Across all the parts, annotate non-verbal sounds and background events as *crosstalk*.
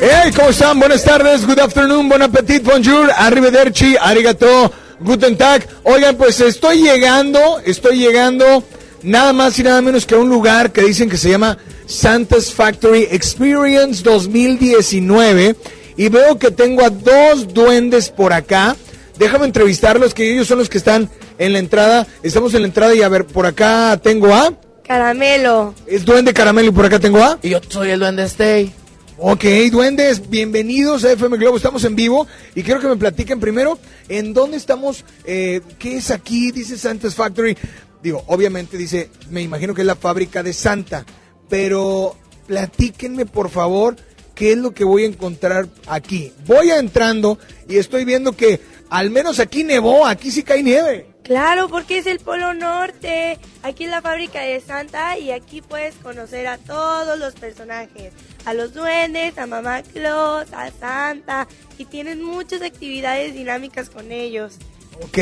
Hey, ¿cómo están? Buenas tardes, good afternoon, bon appetit, bonjour, arrivederci, arigato, guten tag. Oigan, pues estoy llegando, estoy llegando nada más y nada menos que a un lugar que dicen que se llama Santa's Factory Experience 2019 y veo que tengo a dos duendes por acá. Déjame entrevistarlos, que ellos son los que están en la entrada. Estamos en la entrada y a ver, por acá tengo a... Caramelo. Es duende caramelo y por acá tengo a... Y yo soy el duende Stay. Ok, duendes, bienvenidos a FM Globo, estamos en vivo y quiero que me platiquen primero en dónde estamos, eh, qué es aquí, dice Santa's Factory. Digo, obviamente dice, me imagino que es la fábrica de Santa, pero platíquenme por favor qué es lo que voy a encontrar aquí. Voy entrando y estoy viendo que al menos aquí nevó, aquí sí cae nieve. Claro, porque es el Polo Norte. Aquí es la fábrica de Santa y aquí puedes conocer a todos los personajes. A los duendes, a Mamá Claus, a Santa. Y tienen muchas actividades dinámicas con ellos. Ok,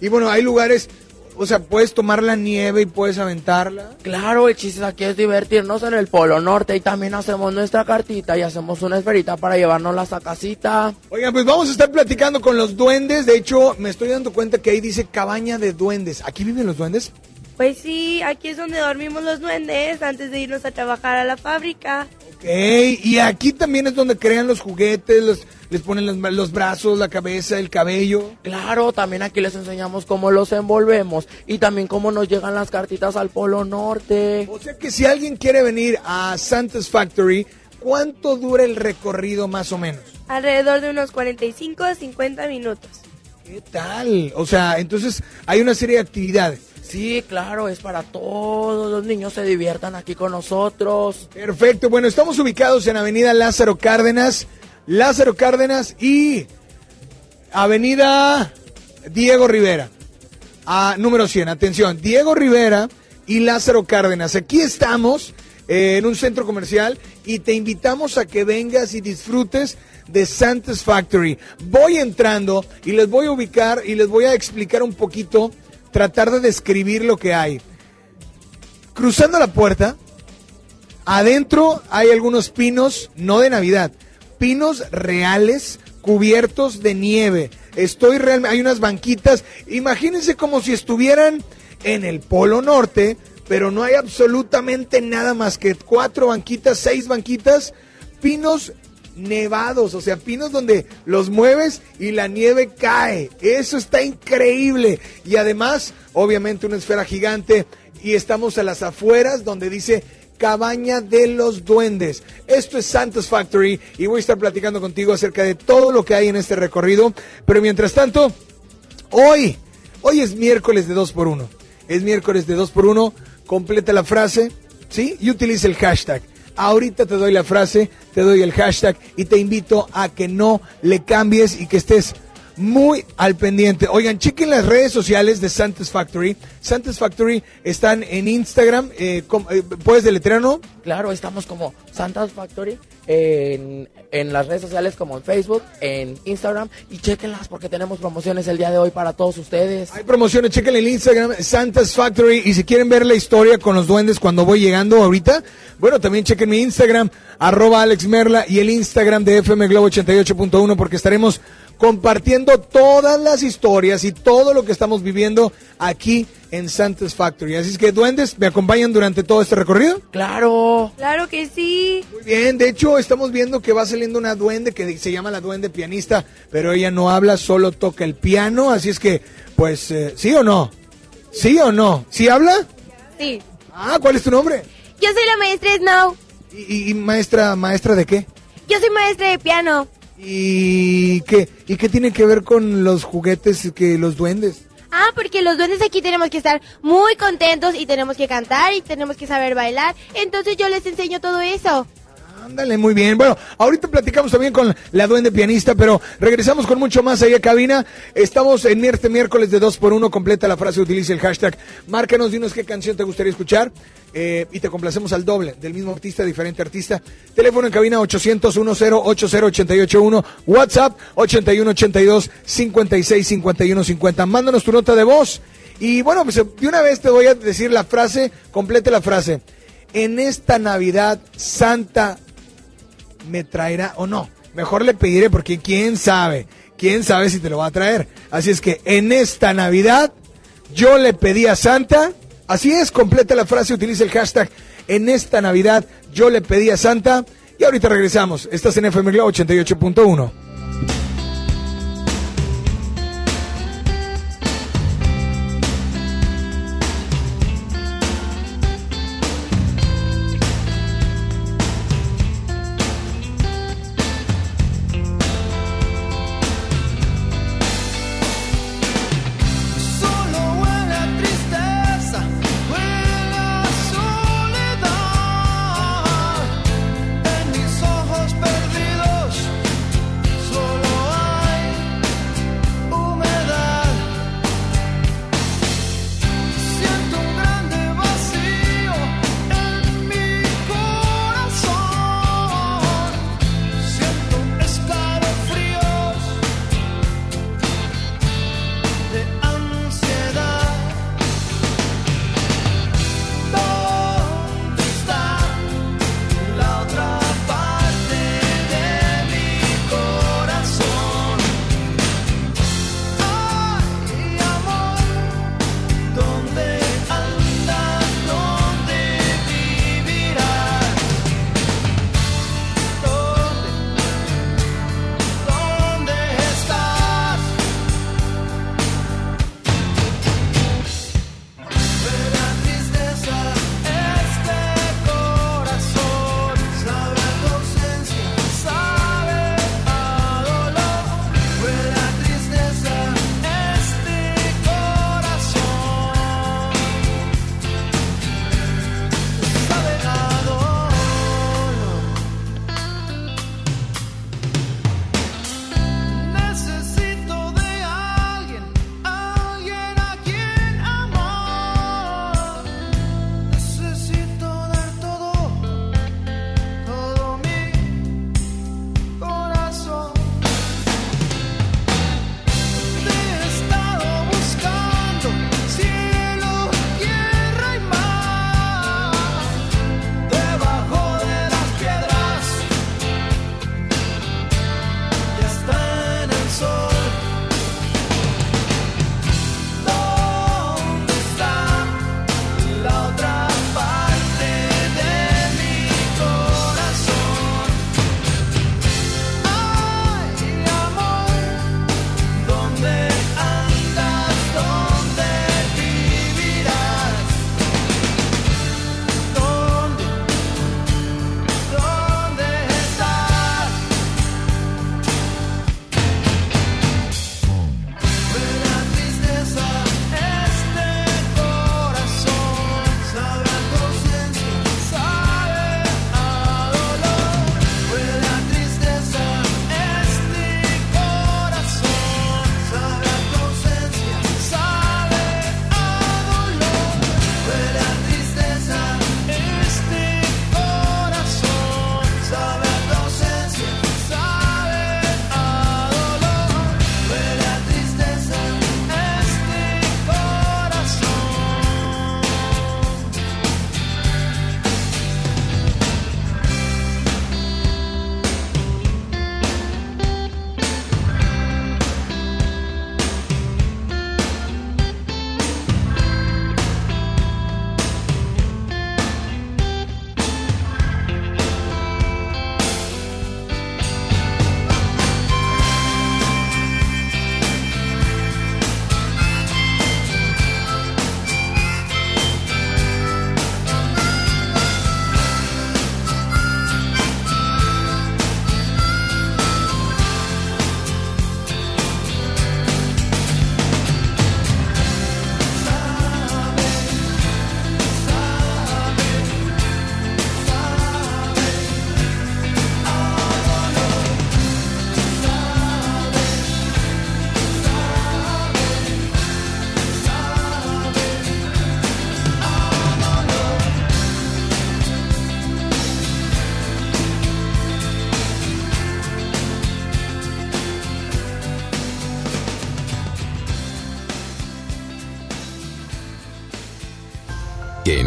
y bueno, hay lugares, o sea, puedes tomar la nieve y puedes aventarla. Claro, el chiste aquí es divertirnos en el Polo Norte y también hacemos nuestra cartita y hacemos una esferita para llevárnoslas a casita. Oigan, pues vamos a estar platicando con los duendes. De hecho, me estoy dando cuenta que ahí dice cabaña de duendes. ¿Aquí viven los duendes? Pues sí, aquí es donde dormimos los duendes antes de irnos a trabajar a la fábrica. Ok, y aquí también es donde crean los juguetes, los- les ponen los, los brazos, la cabeza, el cabello. Claro, también aquí les enseñamos cómo los envolvemos y también cómo nos llegan las cartitas al Polo Norte. O sea que si alguien quiere venir a Santa's Factory, ¿cuánto dura el recorrido más o menos? Alrededor de unos 45 a 50 minutos. ¿Qué tal? O sea, entonces hay una serie de actividades. Sí, claro, es para todos los niños se diviertan aquí con nosotros. Perfecto, bueno, estamos ubicados en Avenida Lázaro Cárdenas, Lázaro Cárdenas y Avenida Diego Rivera, a número 100, atención, Diego Rivera y Lázaro Cárdenas. Aquí estamos eh, en un centro comercial y te invitamos a que vengas y disfrutes de Santa's Factory. Voy entrando y les voy a ubicar y les voy a explicar un poquito, tratar de describir lo que hay. Cruzando la puerta, Adentro hay algunos pinos, no de Navidad, pinos reales cubiertos de nieve. Estoy realmente, hay unas banquitas, imagínense como si estuvieran en el Polo Norte, pero no hay absolutamente nada más que cuatro banquitas, seis banquitas, pinos nevados, o sea, pinos donde los mueves y la nieve cae. Eso está increíble. Y además, obviamente, una esfera gigante. Y estamos a las afueras donde dice Cabaña de los Duendes. Esto es Santa's Factory y voy a estar platicando contigo acerca de todo lo que hay en este recorrido. Pero mientras tanto, hoy, hoy es miércoles de 2 por 1 Es miércoles de 2 por 1 Completa la frase, ¿sí? Y utiliza el hashtag. Ahorita te doy la frase, te doy el hashtag y te invito a que no le cambies y que estés muy al pendiente. Oigan, chequen las redes sociales de Santa's Factory. Santa's Factory están en Instagram. eh, eh, ¿Puedes deletrear, no? Claro, estamos como Santa's Factory en, en las redes sociales como en Facebook, en Instagram y chequenlas porque tenemos promociones el día de hoy para todos ustedes. Hay promociones, chequen el Instagram, Santa's Factory. Y si quieren ver la historia con los duendes cuando voy llegando ahorita, bueno, también chequen mi Instagram, arroba Alex Merla y el Instagram de FM Globo 88.1 porque estaremos compartiendo todas las historias y todo lo que estamos viviendo aquí en Santa's Factory. Así es que, duendes, ¿me acompañan durante todo este recorrido? Claro. Claro que sí. Muy bien, de hecho estamos viendo que va saliendo una duende que se llama la duende pianista, pero ella no habla, solo toca el piano, así es que, pues, eh, ¿sí o no? ¿Sí o no? ¿Sí habla? Sí. Ah, ¿cuál es tu nombre? Yo soy la maestra Snow. ¿Y, y- y maestra, maestra de qué? Yo soy maestra de piano. ¿Y qué, ¿Y qué tiene que ver con los juguetes que los duendes? Ah, porque los duendes aquí tenemos que estar muy contentos y tenemos que cantar y tenemos que saber bailar. Entonces yo les enseño todo eso. Ándale, muy bien. Bueno, ahorita platicamos también con la duende pianista, pero regresamos con mucho más ahí a cabina. Estamos en este miércoles de 2 por 1 completa la frase, utiliza el hashtag. Márcanos, dinos qué canción te gustaría escuchar eh, y te complacemos al doble, del mismo artista, diferente artista. Teléfono en cabina 800-1080-881, WhatsApp 8182-565150. Mándanos tu nota de voz. Y bueno, pues de una vez te voy a decir la frase, complete la frase. En esta Navidad, Santa me traerá o no. Mejor le pediré porque quién sabe, quién sabe si te lo va a traer. Así es que en esta Navidad yo le pedí a Santa, así es, completa la frase, utiliza el hashtag en esta Navidad yo le pedí a Santa y ahorita regresamos. Estás en FM 88.1.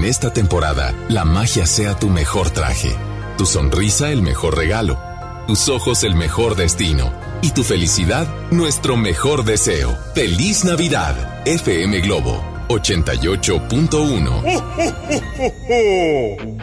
esta temporada la magia sea tu mejor traje, tu sonrisa el mejor regalo, tus ojos el mejor destino y tu felicidad nuestro mejor deseo. Feliz Navidad, FM Globo 88.1.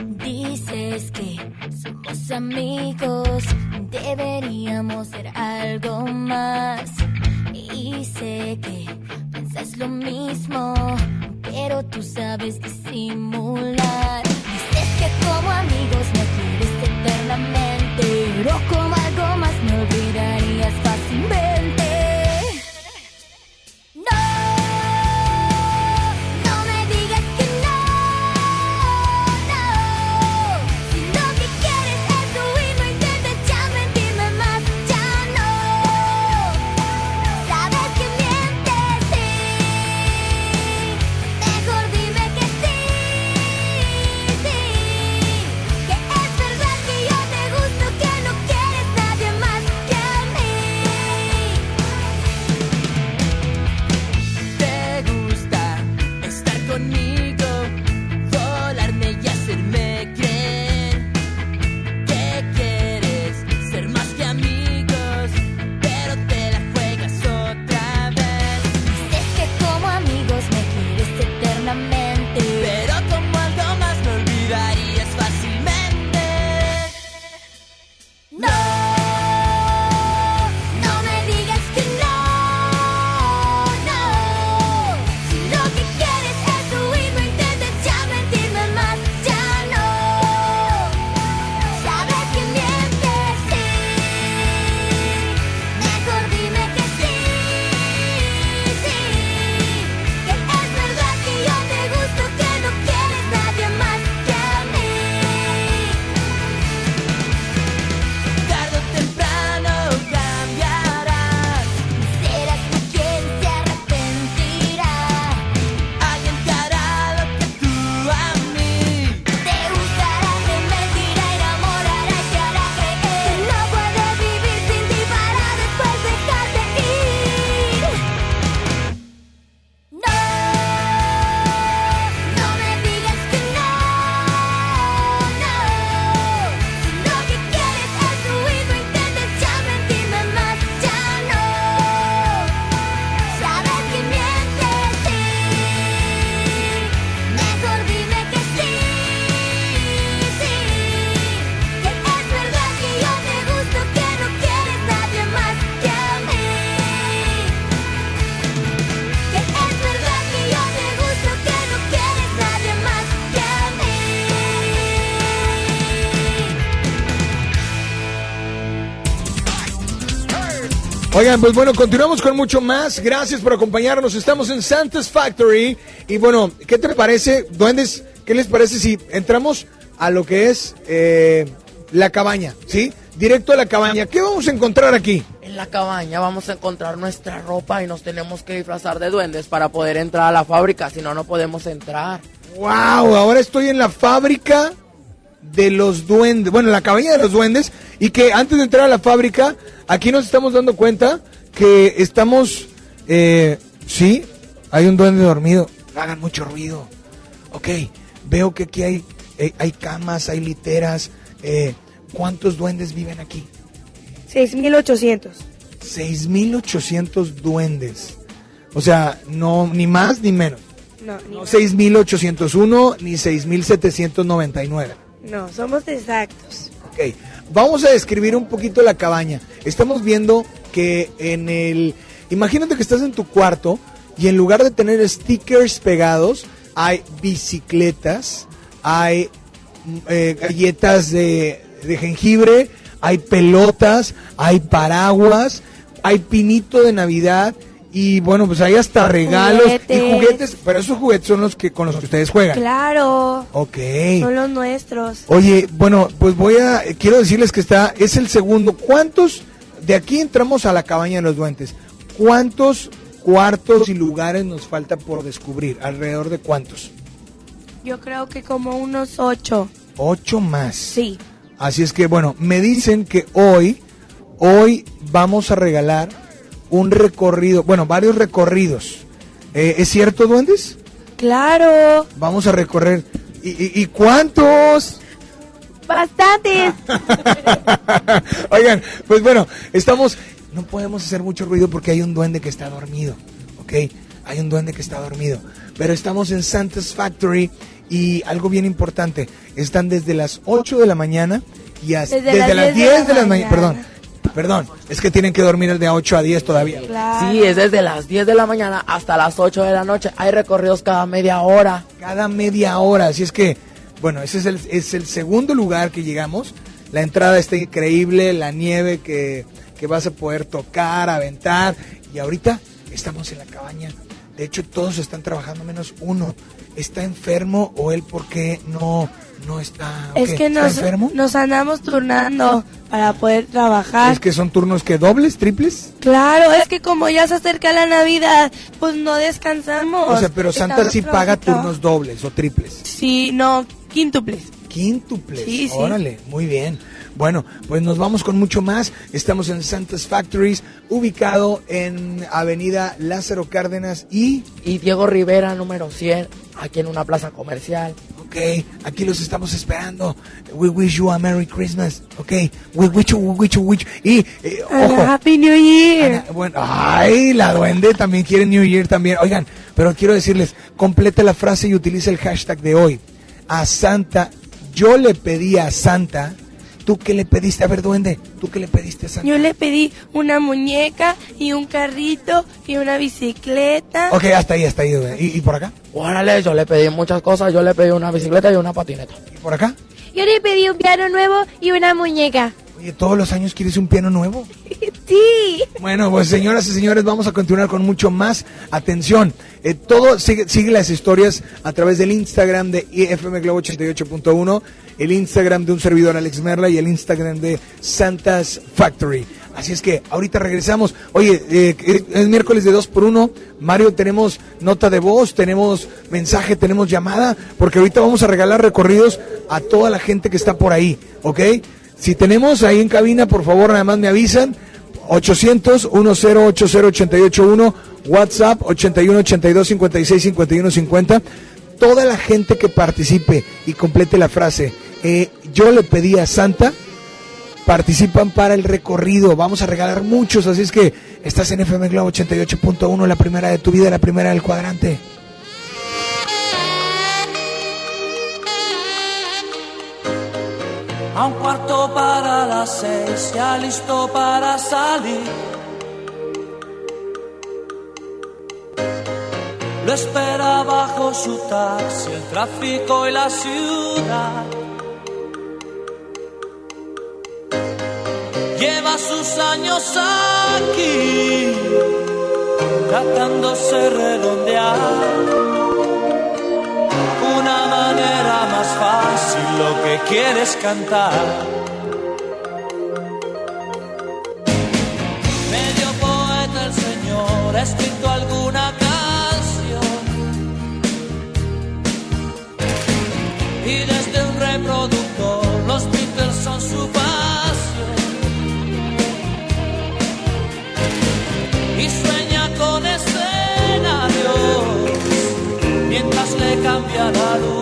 Oigan, pues bueno, continuamos con mucho más. Gracias por acompañarnos. Estamos en Santa's Factory. Y bueno, ¿qué te parece, duendes? ¿Qué les parece si entramos a lo que es eh, la cabaña? ¿Sí? Directo a la cabaña. ¿Qué vamos a encontrar aquí? En la cabaña vamos a encontrar nuestra ropa y nos tenemos que disfrazar de duendes para poder entrar a la fábrica, si no, no podemos entrar. ¡Wow! Ahora estoy en la fábrica de los duendes. Bueno, en la cabaña de los duendes. Y que antes de entrar a la fábrica, aquí nos estamos dando cuenta que estamos. Eh, sí, hay un duende dormido. Hagan mucho ruido. Ok, veo que aquí hay, eh, hay camas, hay literas. Eh, ¿Cuántos duendes viven aquí? 6.800. 6.800 duendes. O sea, no ni más ni menos. No, ni No más. 6.801 ni 6.799. No, somos exactos. Ok, vamos a describir un poquito la cabaña. Estamos viendo que en el... Imagínate que estás en tu cuarto y en lugar de tener stickers pegados, hay bicicletas, hay mm, eh, galletas de, de jengibre, hay pelotas, hay paraguas, hay pinito de Navidad y bueno, pues hay hasta regalos y Juguetes. juguetes, pero esos juguetes son los que con los que ustedes juegan. Claro, Ok. son los nuestros. Oye, bueno, pues voy a, quiero decirles que está, es el segundo. ¿Cuántos, de aquí entramos a la cabaña de los duendes, cuántos cuartos y lugares nos falta por descubrir? ¿Alrededor de cuántos? Yo creo que como unos ocho. Ocho más. Sí. Así es que, bueno, me dicen que hoy, hoy vamos a regalar un recorrido, bueno, varios recorridos. Eh, ¿Es cierto, duendes? Claro. Vamos a recorrer. ¿Y, y- y cuántos? Bastantes. *laughs* Oigan, pues bueno, estamos. No podemos hacer mucho ruido porque hay un duende que está dormido. ¿Ok? Hay un duende que está dormido. Pero estamos en Santa's Factory y algo bien importante. Están desde las 8 de la mañana y hasta, Desde desde, las las 10 de 10 de la la mañana. mañana. Perdón. Perdón, es que tienen que dormir el de 8 a 10 todavía. Claro. Sí, es desde las 10 de la mañana hasta las 8 de la noche. Hay recorridos cada media hora. Cada media hora. Así es que, bueno, ese es el, es el segundo lugar que llegamos. La entrada está increíble, la nieve que, que vas a poder tocar, aventar. Y ahorita estamos en la cabaña. De hecho, todos están trabajando menos uno. ¿Está enfermo o él por qué no, no está? Es ¿Qué? que ¿Está nos, enfermo? nos andamos turnando para poder trabajar. Es que son turnos que dobles, triples. Claro, es que como ya se acerca la Navidad, pues no descansamos. O sea, pero Santa Estamos sí paga turnos dobles o triples. Sí, no, quíntuples. Quíntuples. Sí, sí. Órale, muy bien. Bueno, pues nos vamos con mucho más. Estamos en Santa's Factories, ubicado en Avenida Lázaro Cárdenas y, Y Diego Rivera, número 100, aquí en una plaza comercial. Ok, aquí los estamos esperando. We wish you a Merry Christmas, ok. We wish you, we wish you, we wish you. Y, eh, ojo, Happy New Year. Ana- bueno, ay, la duende también quiere New Year también. Oigan, pero quiero decirles, complete la frase y utilice el hashtag de hoy. A Santa, yo le pedí a Santa, ¿tú qué le pediste? A ver, duende, ¿tú qué le pediste a Santa? Yo le pedí una muñeca y un carrito y una bicicleta. Ok, hasta ahí, hasta ahí. duende. ¿Y, y por acá? Órale, yo le pedí muchas cosas. Yo le pedí una bicicleta y una patineta. ¿Y por acá? Yo le pedí un piano nuevo y una muñeca. Oye, todos los años quieres un piano nuevo. *laughs* Sí. Bueno, pues señoras y señores, vamos a continuar con mucho más. Atención, eh, todo sigue, sigue las historias a través del Instagram de IFM Globo 88.1, el Instagram de un servidor Alex Merla y el Instagram de Santas Factory. Así es que ahorita regresamos. Oye, eh, es, es miércoles de 2 por 1 Mario, tenemos nota de voz, tenemos mensaje, tenemos llamada, porque ahorita vamos a regalar recorridos a toda la gente que está por ahí, ¿ok? Si tenemos ahí en cabina, por favor, nada más me avisan. 800-1080-881, WhatsApp 81-82-56-51-50. Toda la gente que participe y complete la frase, eh, yo le pedí a Santa, participan para el recorrido. Vamos a regalar muchos, así es que estás en FM Globo 88.1, la primera de tu vida, la primera del cuadrante. A un cuarto para las seis, listo para salir. Lo espera bajo su taxi, el tráfico y la ciudad. Lleva sus años aquí, tratándose redondear manera más fácil lo que quieres cantar. Medio poeta el Señor ha escrito alguna canción y desde un reproductor los Beatles son su pasión y sueña con escenarios mientras le cambia la luz.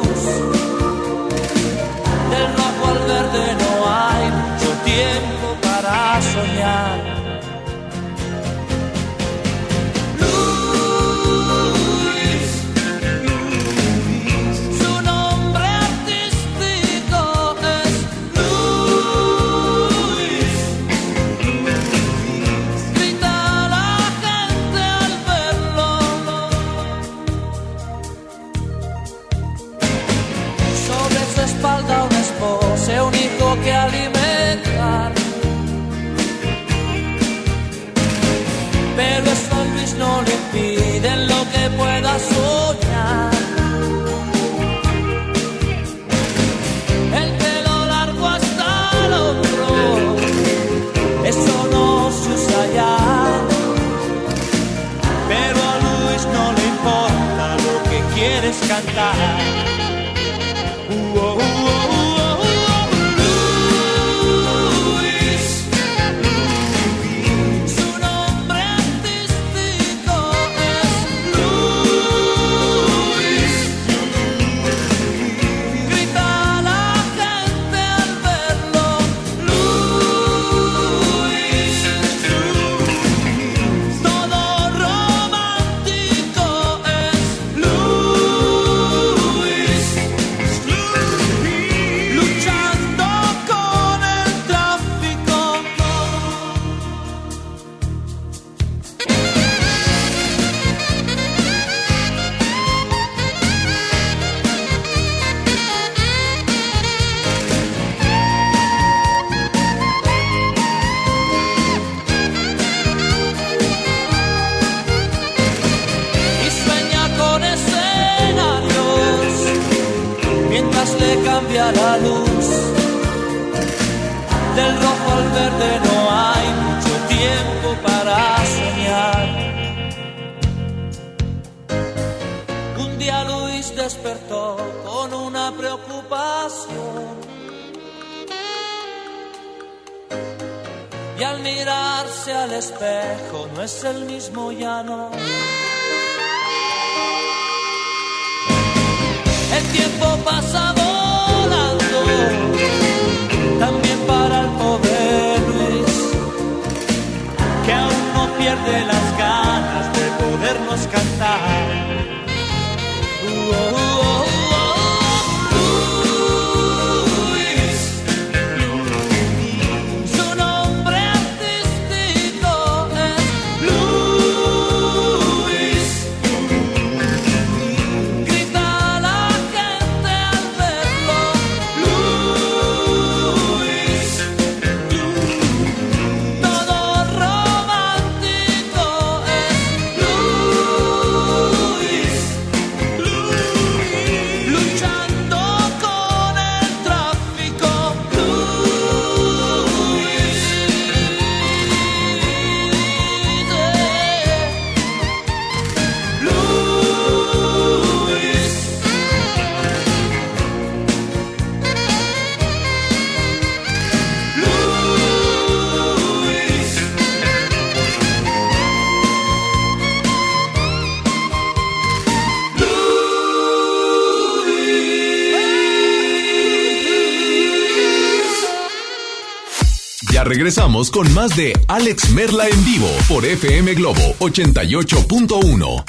Ya regresamos con más de Alex Merla en vivo por FM Globo 88.1.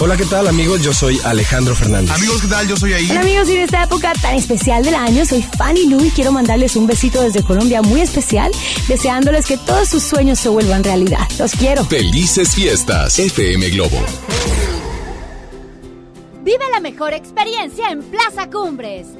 Hola, ¿qué tal amigos? Yo soy Alejandro Fernández. Amigos, ¿qué tal? Yo soy ahí. Hola amigos, y en esta época tan especial del año, soy Fanny Lu y quiero mandarles un besito desde Colombia muy especial, deseándoles que todos sus sueños se vuelvan realidad. Los quiero. Felices fiestas, FM Globo. Vive la mejor experiencia en Plaza Cumbres.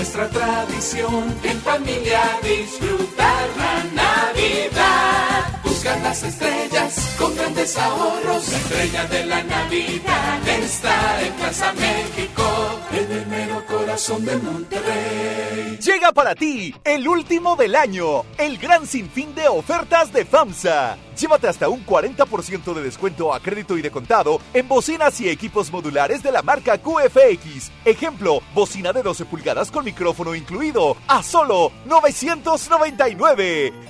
Nuestra tradición en familia disfrutar la Navidad. Las estrellas con grandes ahorros. La estrella de la Navidad está en Plaza México. En el mero corazón de Monterrey. Llega para ti el último del año, el gran sinfín de ofertas de FAMSA. Llévate hasta un 40% de descuento a crédito y de contado en bocinas y equipos modulares de la marca QFX. Ejemplo, bocina de 12 pulgadas con micrófono incluido a solo 999.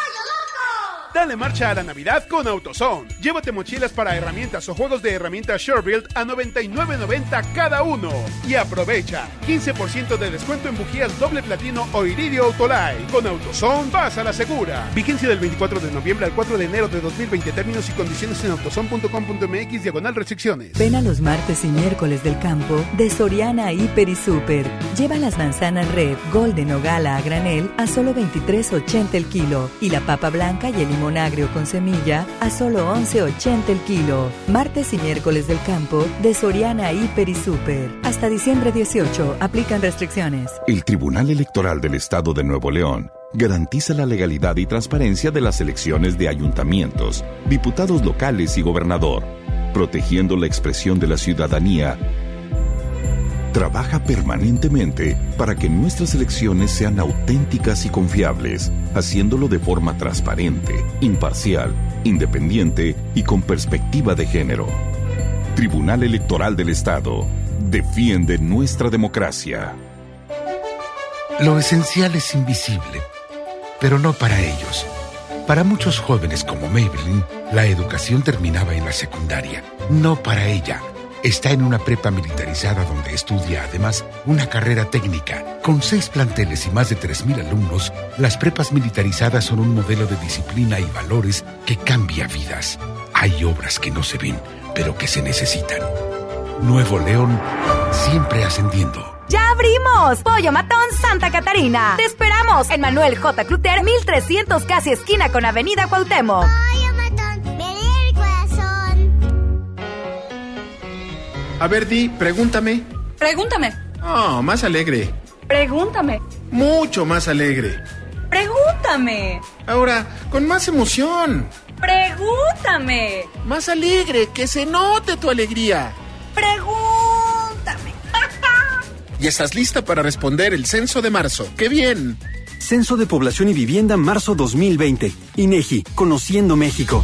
Dale marcha a la Navidad con AutoZone. Llévate mochilas para herramientas o juegos de herramientas SureBuild a 99.90 cada uno. Y aprovecha 15% de descuento en bujías doble platino o iridio Autolite. Con AutoZone vas a la segura. Vigencia del 24 de noviembre al 4 de enero de 2020. Términos y condiciones en autozone.com.mx diagonal restricciones. Ven a los martes y miércoles del campo de Soriana Hiper y Super. Lleva las manzanas Red, Golden o Gala a granel a solo 23.80 el kilo y la papa blanca y el limón con semilla a solo 11.80 el kilo. Martes y miércoles del campo de Soriana Hiper y Super. Hasta diciembre 18 aplican restricciones. El Tribunal Electoral del Estado de Nuevo León garantiza la legalidad y transparencia de las elecciones de ayuntamientos, diputados locales y gobernador, protegiendo la expresión de la ciudadanía trabaja permanentemente para que nuestras elecciones sean auténticas y confiables, haciéndolo de forma transparente, imparcial, independiente y con perspectiva de género. Tribunal Electoral del Estado. defiende nuestra democracia. Lo esencial es invisible, pero no para ellos. Para muchos jóvenes como Maybelline, la educación terminaba en la secundaria. No para ella. Está en una prepa militarizada donde estudia además una carrera técnica. Con seis planteles y más de 3.000 alumnos, las prepas militarizadas son un modelo de disciplina y valores que cambia vidas. Hay obras que no se ven, pero que se necesitan. Nuevo León, siempre ascendiendo. ¡Ya abrimos! Pollo Matón Santa Catarina. Te esperamos en Manuel J. Cluter, 1300 casi esquina con Avenida Cuauhtémoc. A ver, Di, pregúntame. Pregúntame. Oh, más alegre. Pregúntame. Mucho más alegre. Pregúntame. Ahora, con más emoción. Pregúntame. Más alegre, que se note tu alegría. Pregúntame. *laughs* Y estás lista para responder el censo de marzo. ¡Qué bien! Censo de Población y Vivienda marzo 2020. INEGI, Conociendo México.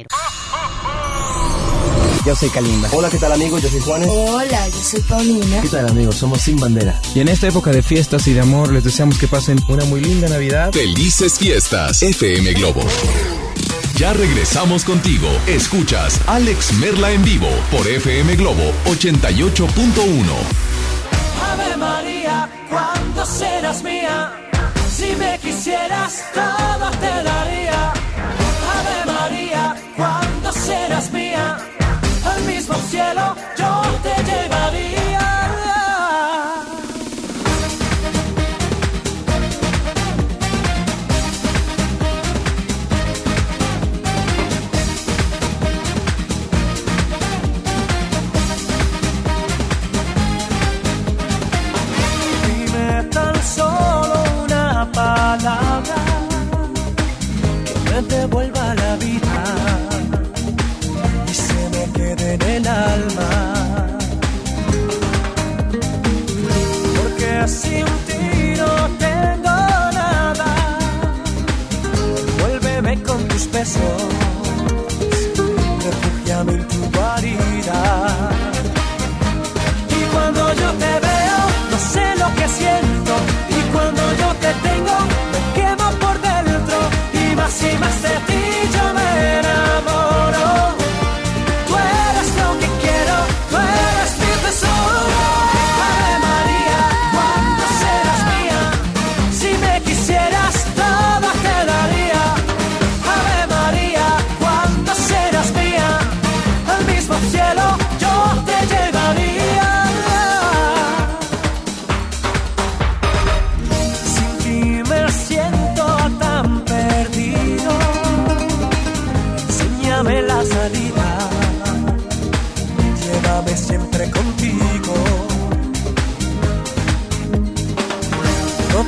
Yo soy Kalimba. Hola, ¿qué tal amigos? Yo soy Juanes. Hola, yo soy Paulina. ¿Qué tal amigos? Somos Sin Bandera. Y en esta época de fiestas y de amor les deseamos que pasen una muy linda Navidad. Felices fiestas, FM Globo. Ya regresamos contigo. Escuchas Alex Merla en vivo por FM Globo 88.1. Ave María, cuando serás mía? Si me quisieras, todo te me devuelva la vida y se me quede en el alma. Porque sin ti no tengo nada. Vuélveme con tus besos,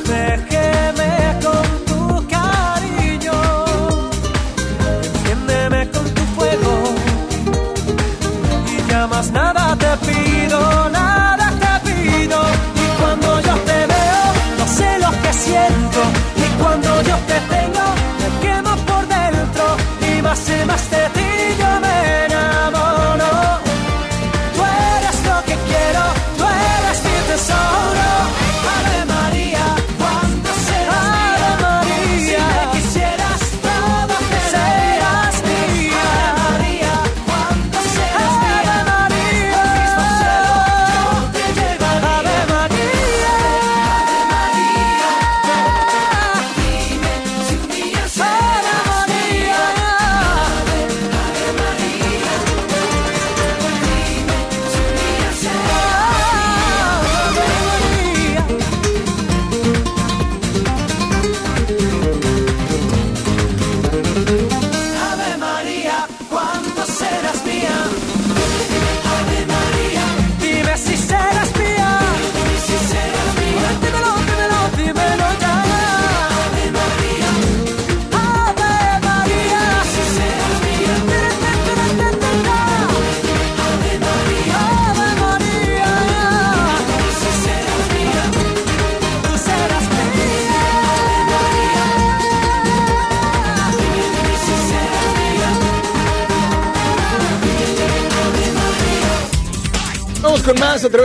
refleja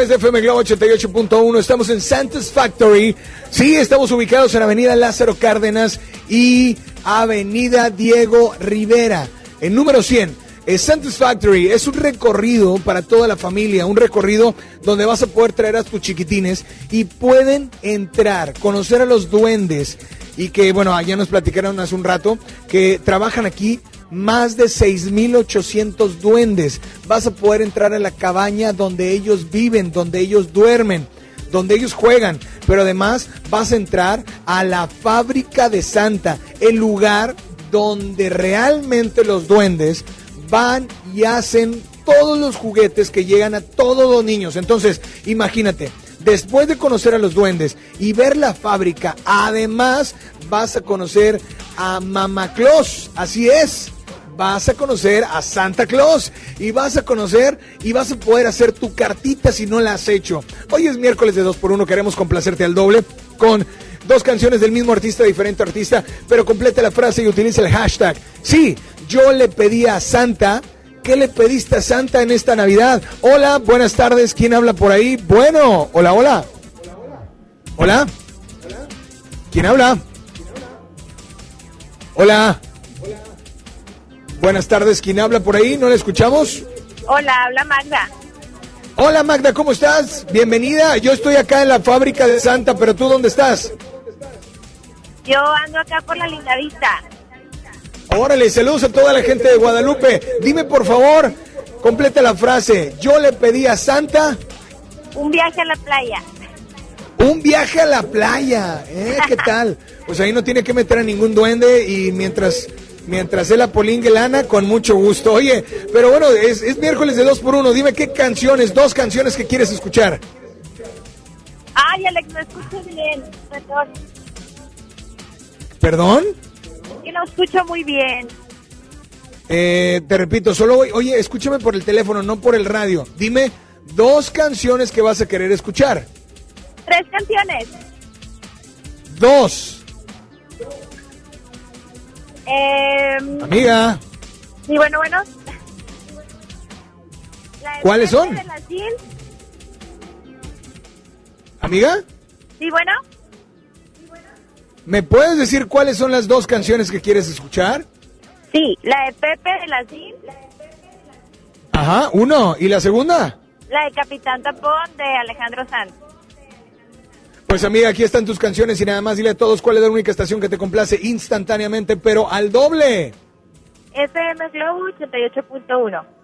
través de FM Globo 88.1. Estamos en Santa's Factory. Sí, estamos ubicados en Avenida Lázaro Cárdenas y Avenida Diego Rivera, en número 100. Es Santa's Factory es un recorrido para toda la familia, un recorrido donde vas a poder traer a tus chiquitines y pueden entrar, conocer a los duendes y que, bueno, allá nos platicaron hace un rato que trabajan aquí más de 6.800 duendes. Vas a poder entrar a la cabaña donde ellos viven, donde ellos duermen, donde ellos juegan. Pero además vas a entrar a la fábrica de Santa, el lugar donde realmente los duendes van y hacen todos los juguetes que llegan a todos los niños. Entonces, imagínate, después de conocer a los duendes y ver la fábrica, además vas a conocer a Mama Claus. Así es vas a conocer a Santa Claus y vas a conocer y vas a poder hacer tu cartita si no la has hecho. Hoy es miércoles de 2x1, queremos complacerte al doble con dos canciones del mismo artista, diferente artista, pero complete la frase y utiliza el hashtag. Sí, yo le pedí a Santa. ¿Qué le pediste a Santa en esta Navidad? Hola, buenas tardes. ¿Quién habla por ahí? Bueno, hola, hola. Hola. ¿Quién habla? Hola. Buenas tardes, ¿quién habla por ahí? ¿No la escuchamos? Hola, habla Magda. Hola Magda, ¿cómo estás? Bienvenida. Yo estoy acá en la fábrica de Santa, pero tú dónde estás? Yo ando acá por la linda vista. Órale, saludos a toda la gente de Guadalupe. Dime por favor, completa la frase. Yo le pedí a Santa... Un viaje a la playa. Un viaje a la playa, ¿eh? ¿Qué tal? *laughs* Pues ahí no tiene que meter a ningún duende y mientras mientras él apolingue lana, con mucho gusto. Oye, pero bueno, es, miércoles de dos por uno. Dime qué canciones, dos canciones que quieres escuchar. Ay, Alex, no escucho bien. Perdón. ¿Perdón? Que no escucho muy bien. Eh, te repito, solo voy, oye, escúchame por el teléfono, no por el radio. Dime dos canciones que vas a querer escuchar. Tres canciones. Dos. Eh, Amiga. Sí, bueno, bueno. ¿Cuáles son? Amiga. Sí, bueno. ¿Me puedes decir cuáles son las dos canciones que quieres escuchar? Sí, la de Pepe de la Jean. Ajá, uno. ¿Y la segunda? La de Capitán Tapón de Alejandro Sanz. Pues amiga, aquí están tus canciones y nada más dile a todos cuál es la única estación que te complace instantáneamente, pero al doble. FM Globo 88.1.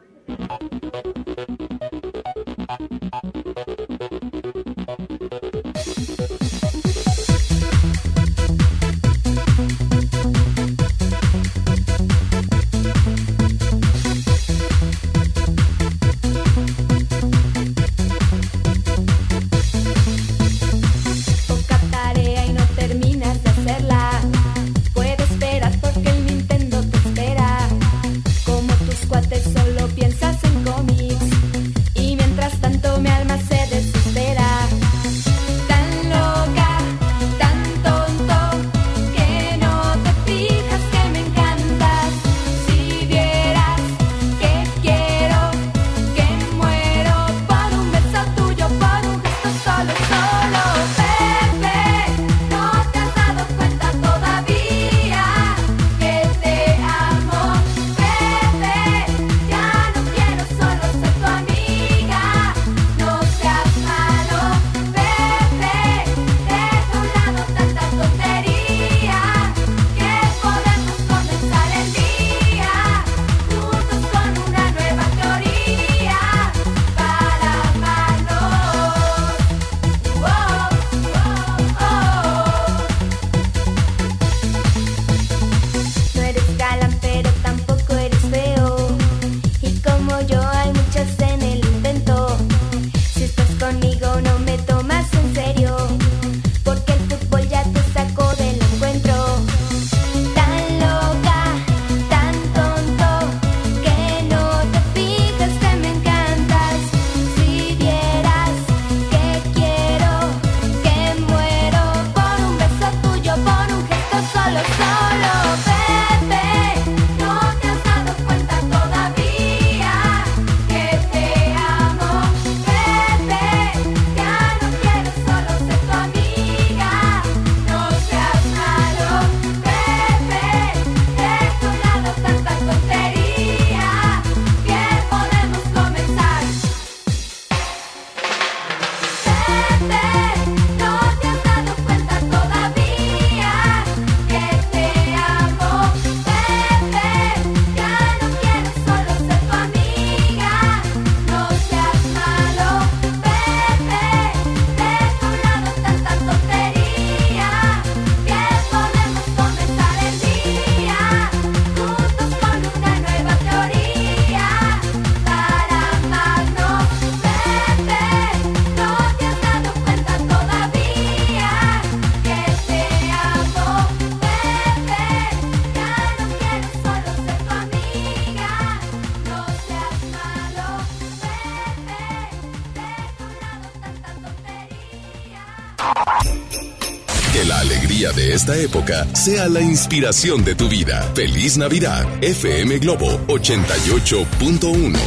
esta época sea la inspiración de tu vida. Feliz Navidad, FM Globo 88.1.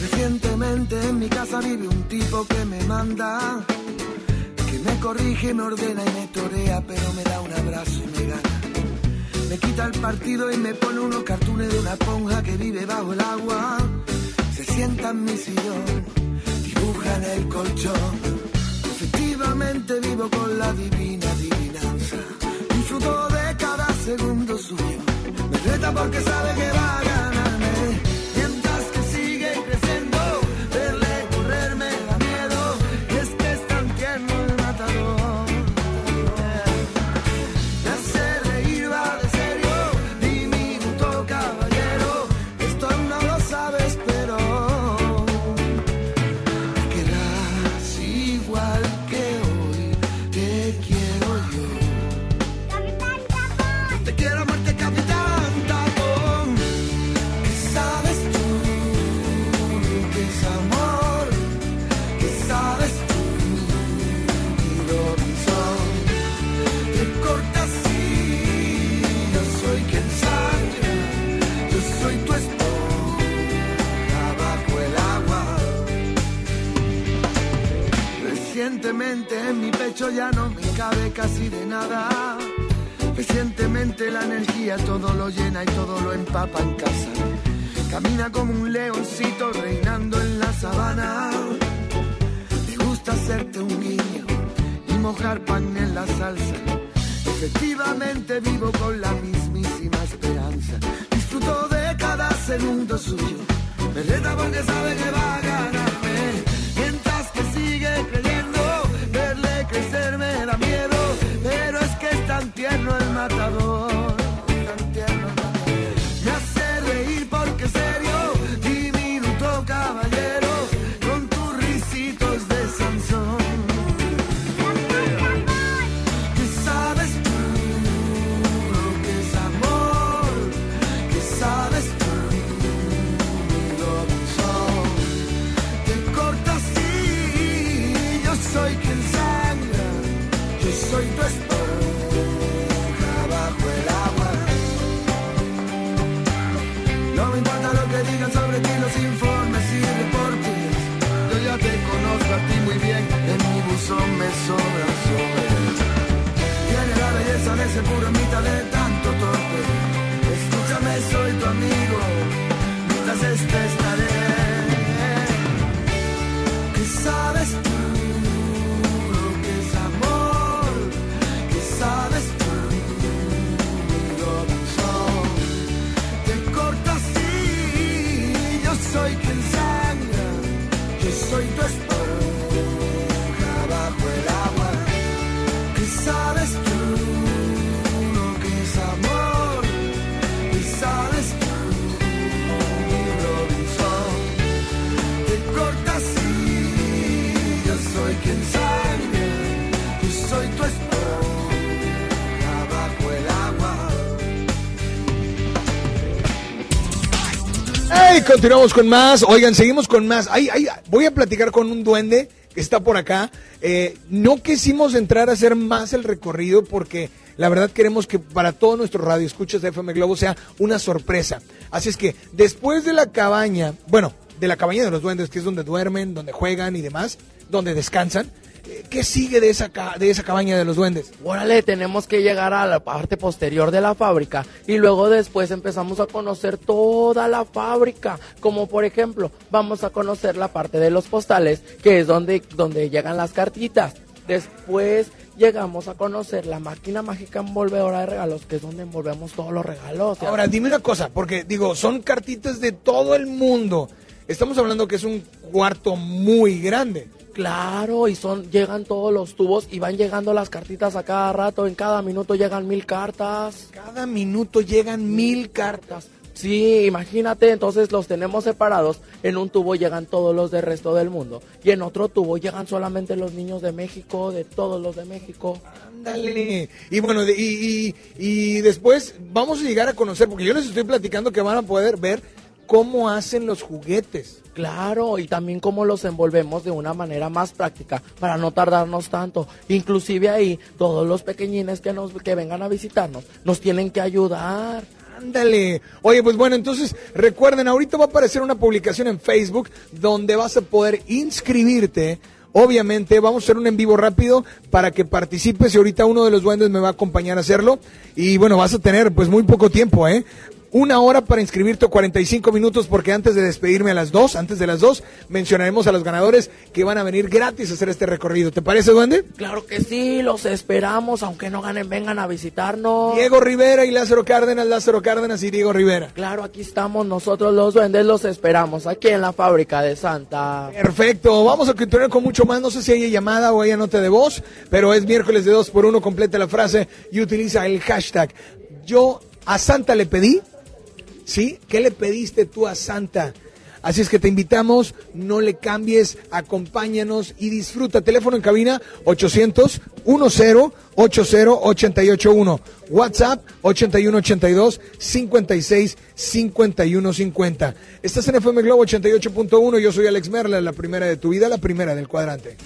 Recientemente en mi casa vive un tipo que me manda, que me corrige, me ordena y me torea, pero me da un abrazo y me gana. Me quita el partido y me pone unos cartones de una esponja que vive bajo el agua. Se sienta en mi sillón, dibuja en el colchón. Efectivamente vivo con la divina adivinanza. Disfruto de cada segundo suyo. Me reta porque sabe que va Recientemente en mi pecho ya no me cabe casi de nada. Recientemente la energía todo lo llena y todo lo empapa en casa. Camina como un leoncito reinando en la sabana. Me gusta hacerte un guiño y mojar pan en la salsa. Efectivamente vivo con la mismísima esperanza. Disfruto de cada segundo suyo. Me reta porque sabe que va a ganarme. Mientras que sigue creyendo, crecer me da miedo. Pero es que es tan tierno el matador. Continuamos con más. Oigan, seguimos con más. Voy a platicar con un duende que está por acá. Eh, no quisimos entrar a hacer más el recorrido porque la verdad queremos que para todos nuestros radioescuchas de FM Globo sea una sorpresa. Así es que después de la cabaña, bueno, de la cabaña de los duendes, que es donde duermen, donde juegan y demás, donde descansan, ¿qué sigue de esa, ca- de esa cabaña de los duendes? Órale, tenemos que llegar a la parte posterior de la fábrica y luego después empezamos a conocer toda la fábrica. Como por ejemplo, vamos a conocer la parte de los postales, que es donde, donde llegan las cartitas. Después llegamos a conocer la máquina mágica envolvedora de regalos, que es donde envolvemos todos los regalos. Ahora, dime una cosa, porque digo, son cartitas de todo el mundo. Estamos hablando que es un cuarto muy grande. Claro, y son, llegan todos los tubos y van llegando las cartitas a cada rato. En cada minuto llegan mil cartas. Cada minuto llegan mil cartas. Sí, imagínate, entonces los tenemos separados. En un tubo llegan todos los del resto del mundo. Y en otro tubo llegan solamente los niños de México, de todos los de México. Ándale. Y bueno, y- y después vamos a llegar a conocer, porque yo les estoy platicando que van a poder ver cómo hacen los juguetes. Claro, y también cómo los envolvemos de una manera más práctica para no tardarnos tanto. Inclusive ahí todos los pequeñines que nos que vengan a visitarnos nos tienen que ayudar. Ándale. Oye, pues bueno, entonces recuerden, ahorita va a aparecer una publicación en Facebook donde vas a poder inscribirte. Obviamente, vamos a hacer un en vivo rápido para que participes y ahorita uno de los duendes me va a acompañar a hacerlo. Y bueno, vas a tener pues muy poco tiempo, ¿eh? Una hora para inscribirte, 45 minutos, porque antes de despedirme a las dos, antes de las dos, mencionaremos a los ganadores que van a venir gratis a hacer este recorrido. ¿Te parece, duende? Claro que sí, los esperamos, aunque no ganen, vengan a visitarnos. Diego Rivera y Lázaro Cárdenas, Lázaro Cárdenas y Diego Rivera. Claro, aquí estamos nosotros los duendes, los esperamos aquí en la fábrica de Santa. Perfecto, vamos a continuar con mucho más. No sé si hay llamada o hay nota de voz, pero es miércoles de dos por uno. Completa la frase y utiliza el hashtag. Yo a Santa le pedí, ¿sí? ¿Qué le pediste tú a Santa? Así es que te invitamos, no le cambies, acompáñanos y disfruta. Teléfono en cabina 800 10 80 881. WhatsApp 81 82 56 51 50. Estás en FM Globo 88.1. Yo soy Alex Merla, la primera de tu vida, la primera del cuadrante.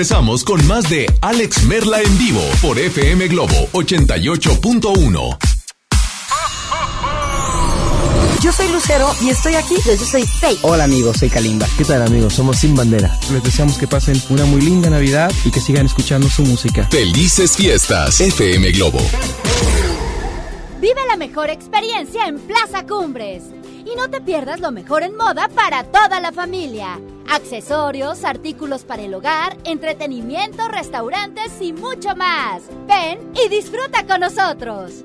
Regresamos con más de Alex Merla en vivo por FM Globo 88.1. Yo soy Lucero y estoy aquí. Yo, soy Faye. Hola amigos, soy Kalimba. ¿Qué tal amigos? Somos Sin Bandera. Les deseamos que pasen una muy linda Navidad y que sigan escuchando su música. Felices fiestas, FM Globo. Vive la mejor experiencia en Plaza Cumbres. Y no te pierdas lo mejor en moda para toda la familia. Accesorios, artículos para el hogar, entretenimiento, restaurantes y mucho más. Ven y disfruta con nosotros.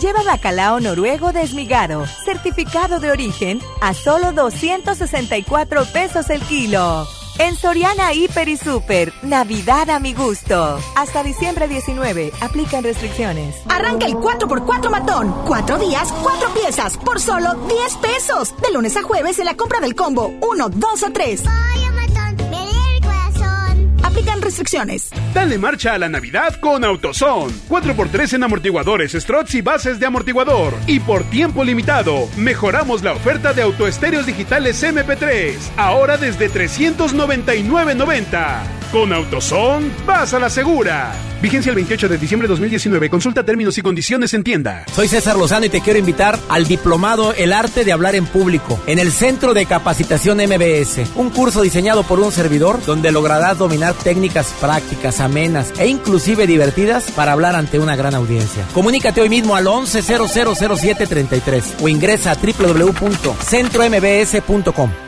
Lleva bacalao noruego desmigado, certificado de origen, a solo 264 pesos el kilo. En Soriana Hiper y Super, Navidad a mi gusto. Hasta diciembre 19, aplican restricciones. Arranca el 4x4 matón. Cuatro días, cuatro piezas, por solo 10 pesos. De lunes a jueves en la compra del combo 1, 2 o 3. Restricciones. Dale marcha a la Navidad con AutoZone. 4x3 en amortiguadores, struts y bases de amortiguador. Y por tiempo limitado, mejoramos la oferta de autoestéreos digitales MP3. Ahora desde 399.90. Con AutoZone, vas a la segura. Vigencia el 28 de diciembre de 2019. Consulta términos y condiciones en tienda. Soy César Lozano y te quiero invitar al diplomado El Arte de Hablar en Público en el Centro de Capacitación MBS. Un curso diseñado por un servidor donde lograrás dominar técnicas prácticas, amenas e inclusive divertidas para hablar ante una gran audiencia. Comunícate hoy mismo al 11000733 o ingresa a www.centrombs.com.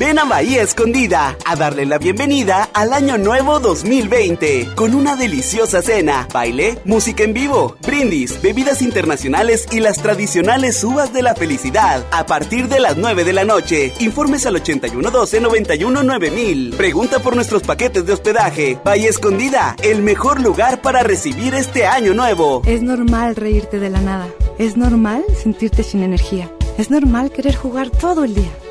Ven a Bahía Escondida a darle la bienvenida al Año Nuevo 2020 con una deliciosa cena, baile, música en vivo, brindis, bebidas internacionales y las tradicionales uvas de la felicidad a partir de las 9 de la noche. Informes al 8112-919000. Pregunta por nuestros paquetes de hospedaje. Bahía Escondida, el mejor lugar para recibir este Año Nuevo. Es normal reírte de la nada. Es normal sentirte sin energía. Es normal querer jugar todo el día.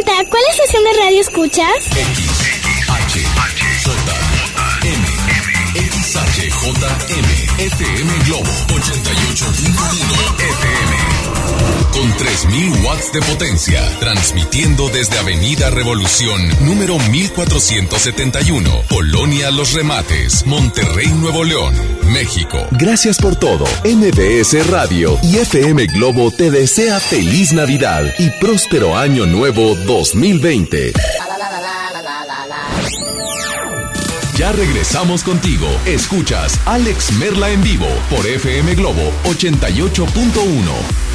Santa, ¿cuál estación de radio escuchas? XHJM, FM Globo 88.1 FM. Con 3000 watts de potencia, transmitiendo desde Avenida Revolución, número 1471, Colonia Los Remates, Monterrey, Nuevo León, México. Gracias por todo. MBS Radio y FM Globo te desea feliz Navidad y próspero año nuevo 2020. Ya regresamos contigo. Escuchas Alex Merla en vivo por FM Globo 88.1.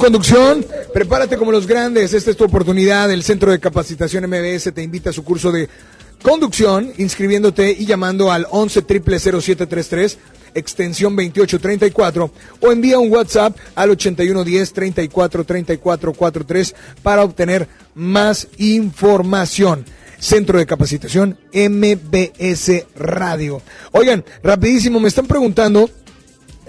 conducción? Prepárate como los grandes. Esta es tu oportunidad. El Centro de Capacitación MBS te invita a su curso de conducción, inscribiéndote y llamando al 11 0733 extensión 2834 o envía un WhatsApp al 8110 34 34 43 para obtener más información. Centro de Capacitación MBS Radio. Oigan, rapidísimo, me están preguntando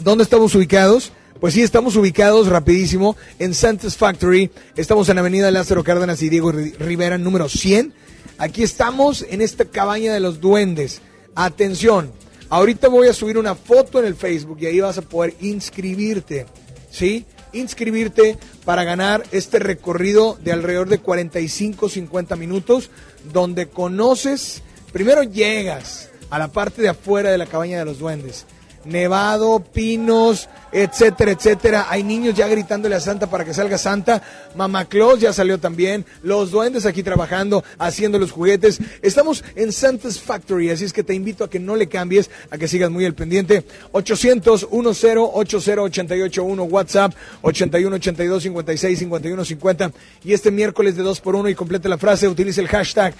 dónde estamos ubicados. Pues sí, estamos ubicados rapidísimo en Santa's Factory. Estamos en Avenida Lázaro Cárdenas y Diego Rivera, número 100. Aquí estamos en esta cabaña de los duendes. Atención, ahorita voy a subir una foto en el Facebook y ahí vas a poder inscribirte. ¿Sí? Inscribirte para ganar este recorrido de alrededor de 45-50 minutos donde conoces, primero llegas a la parte de afuera de la cabaña de los duendes nevado, pinos, etcétera, etcétera. Hay niños ya gritándole a Santa para que salga Santa. Mamá Claus ya salió también. Los duendes aquí trabajando, haciendo los juguetes. Estamos en Santa's Factory, así es que te invito a que no le cambies, a que sigas muy al pendiente. 800 10 80881 WhatsApp 81 82 56 51 50 y este miércoles de 2 por 1 y complete la frase, utilice el hashtag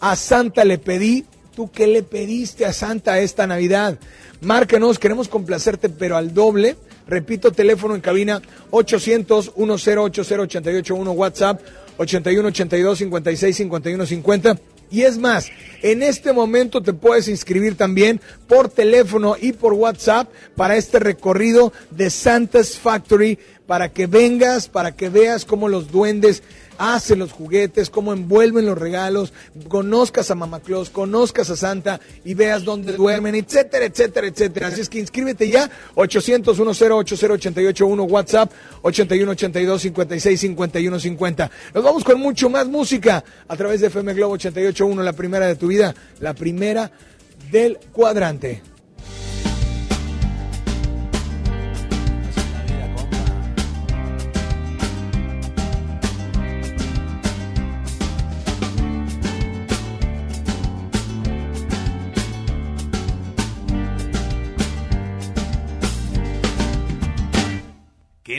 a Santa le pedí. ¿Tú qué le pediste a Santa esta Navidad? Márcanos, queremos complacerte, pero al doble. Repito, teléfono en cabina 800 1080 WhatsApp 81 82 56 51 50. Y es más, en este momento te puedes inscribir también por teléfono y por WhatsApp para este recorrido de Santa's Factory, para que vengas, para que veas cómo los duendes hacen los juguetes, cómo envuelven los regalos, conozcas a Mamá Claus, conozcas a Santa y veas dónde duermen, etcétera, etcétera, etcétera. Así es que inscríbete ya, 800 1080881 WhatsApp, 81 82 56 51 50. Nos vamos con mucho más música a través de FM Globo 881, la primera de tu vida, la primera del cuadrante.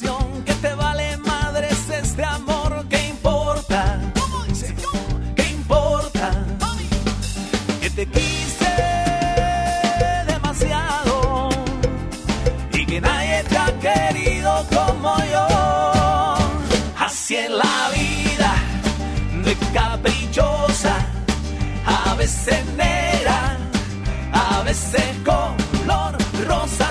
Que te vale madres este amor, ¿qué importa? ¿Qué importa? Que te quise demasiado y que nadie te ha querido como yo. Así en la vida, de caprichosa, a veces negra, a veces color rosa,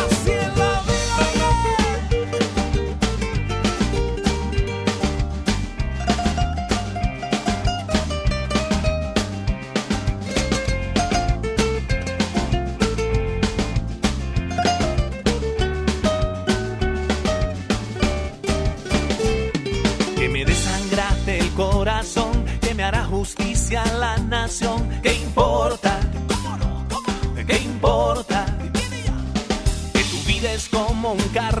Es como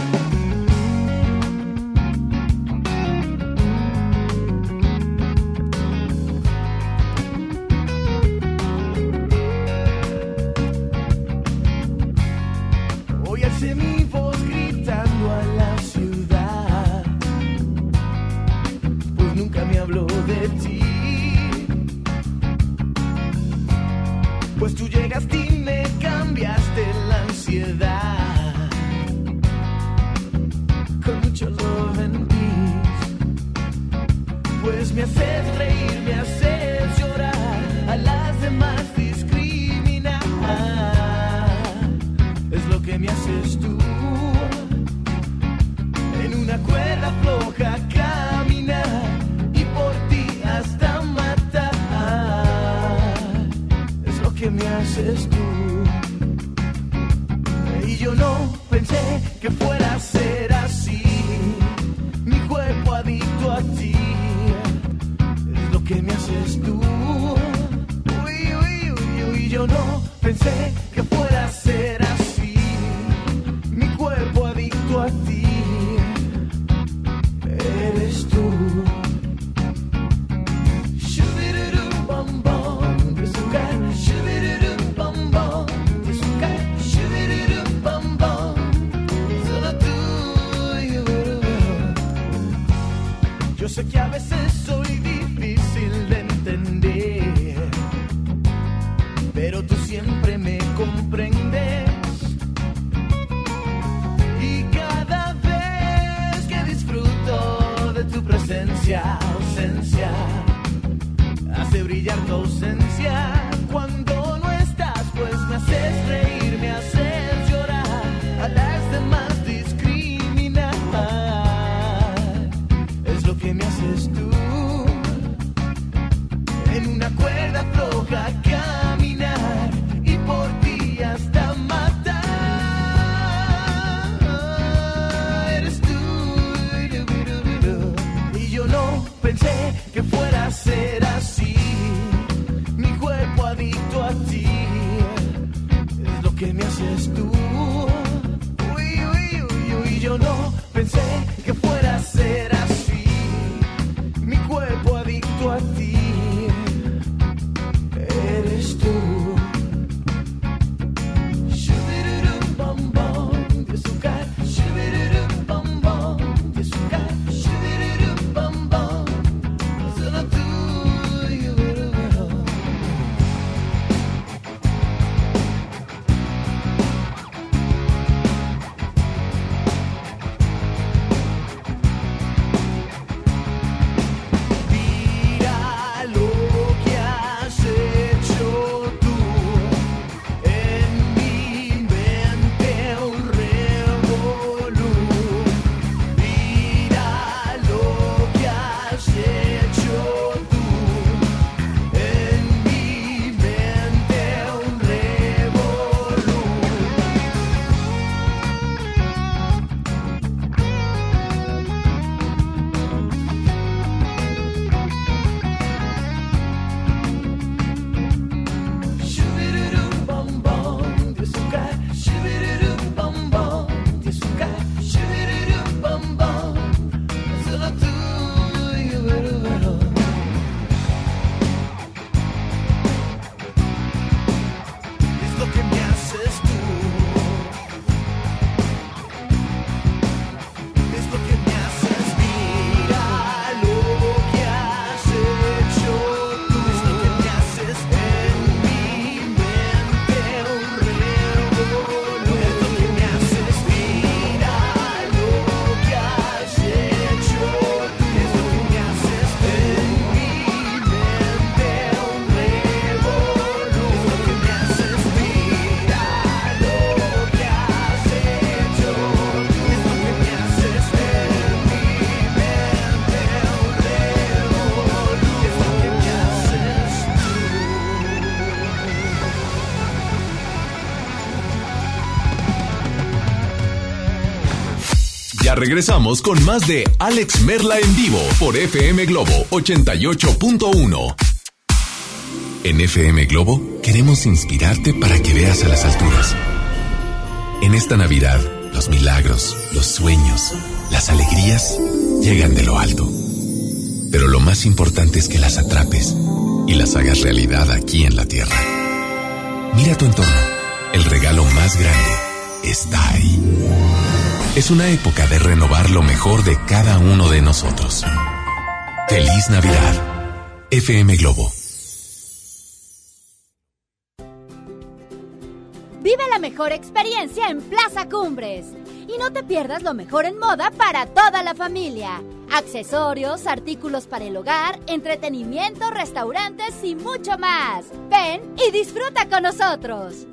regresamos con más de Alex Merla en vivo por FM Globo 88.1. En FM Globo queremos inspirarte para que veas a las alturas. En esta Navidad, los milagros, los sueños, las alegrías llegan de lo alto. Pero lo más importante es que las atrapes y las hagas realidad aquí en la Tierra. Mira tu entorno. El regalo más grande está ahí. Es una época de renovar lo mejor de cada uno de nosotros. Feliz Navidad. FM Globo. Vive la mejor experiencia en Plaza Cumbres. Y no te pierdas lo mejor en moda para toda la familia. Accesorios, artículos para el hogar, entretenimiento, restaurantes y mucho más. Ven y disfruta con nosotros.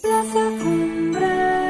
Plaza Cumbres.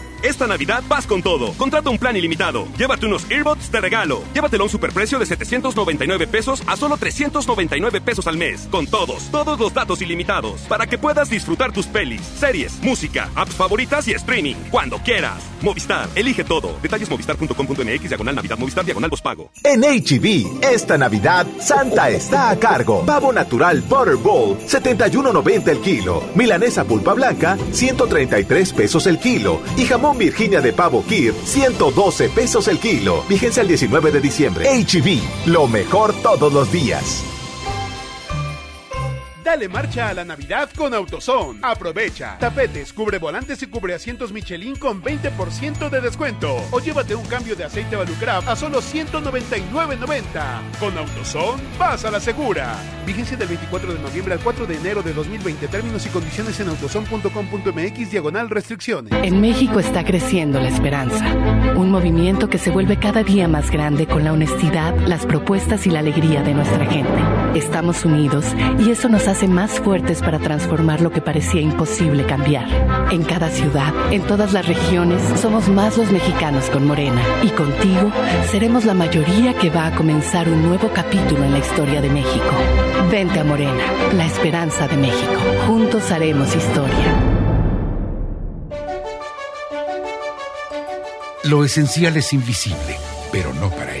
Esta Navidad vas con todo. Contrata un plan ilimitado. Llévate unos earbuds de regalo. Llévatelo a un superprecio de 799 pesos a solo 399 pesos al mes. Con todos, todos los datos ilimitados. Para que puedas disfrutar tus pelis, series, música, apps favoritas y streaming. Cuando quieras. Movistar, elige todo. Detalles movistar.com.mx, diagonal Navidad, Movistar, diagonal pago. En HB, esta Navidad, Santa está a cargo. Pavo natural Butterball, 71.90 el kilo. Milanesa pulpa blanca, 133 pesos el kilo. Y jamón Virginia de pavo Kir, 112 pesos el kilo. Vigencia el 19 de diciembre. HB, lo mejor todos los días. Dale marcha a la Navidad con AutoZone. Aprovecha. Tapetes, cubre volantes y cubre asientos Michelin con 20% de descuento. O llévate un cambio de aceite Valucraft a solo 199.90. Con AutoZone, vas a la segura. Vigencia del 24 de noviembre al 4 de enero de 2020. Términos y condiciones en autozone.com.mx diagonal restricciones. En México está creciendo la esperanza. Un movimiento que se vuelve cada día más grande con la honestidad, las propuestas y la alegría de nuestra gente. Estamos unidos y eso nos hace más fuertes para transformar lo que parecía imposible cambiar. En cada ciudad, en todas las regiones, somos más los mexicanos con Morena. Y contigo seremos la mayoría que va a comenzar un nuevo capítulo en la historia de México. Vente a Morena, la esperanza de México. Juntos haremos historia. Lo esencial es invisible, pero no para ellos.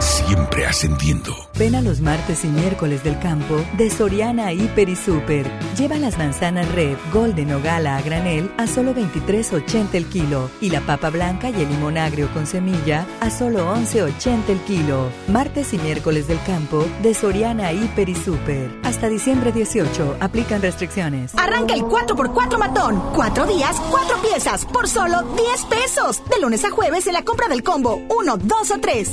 Siempre ascendiendo. Ven a los martes y miércoles del campo de Soriana Hiper y Super. Lleva las manzanas Red, Golden o Gala a granel a solo 23.80 el kilo y la papa blanca y el limón agrio con semilla a solo 11.80 el kilo. Martes y miércoles del campo de Soriana Hiper y Super. Hasta diciembre 18 aplican restricciones. Arranca el 4x4 matón. Cuatro días, cuatro piezas por solo 10 pesos. De lunes a jueves en la compra del combo 1, 2 o 3.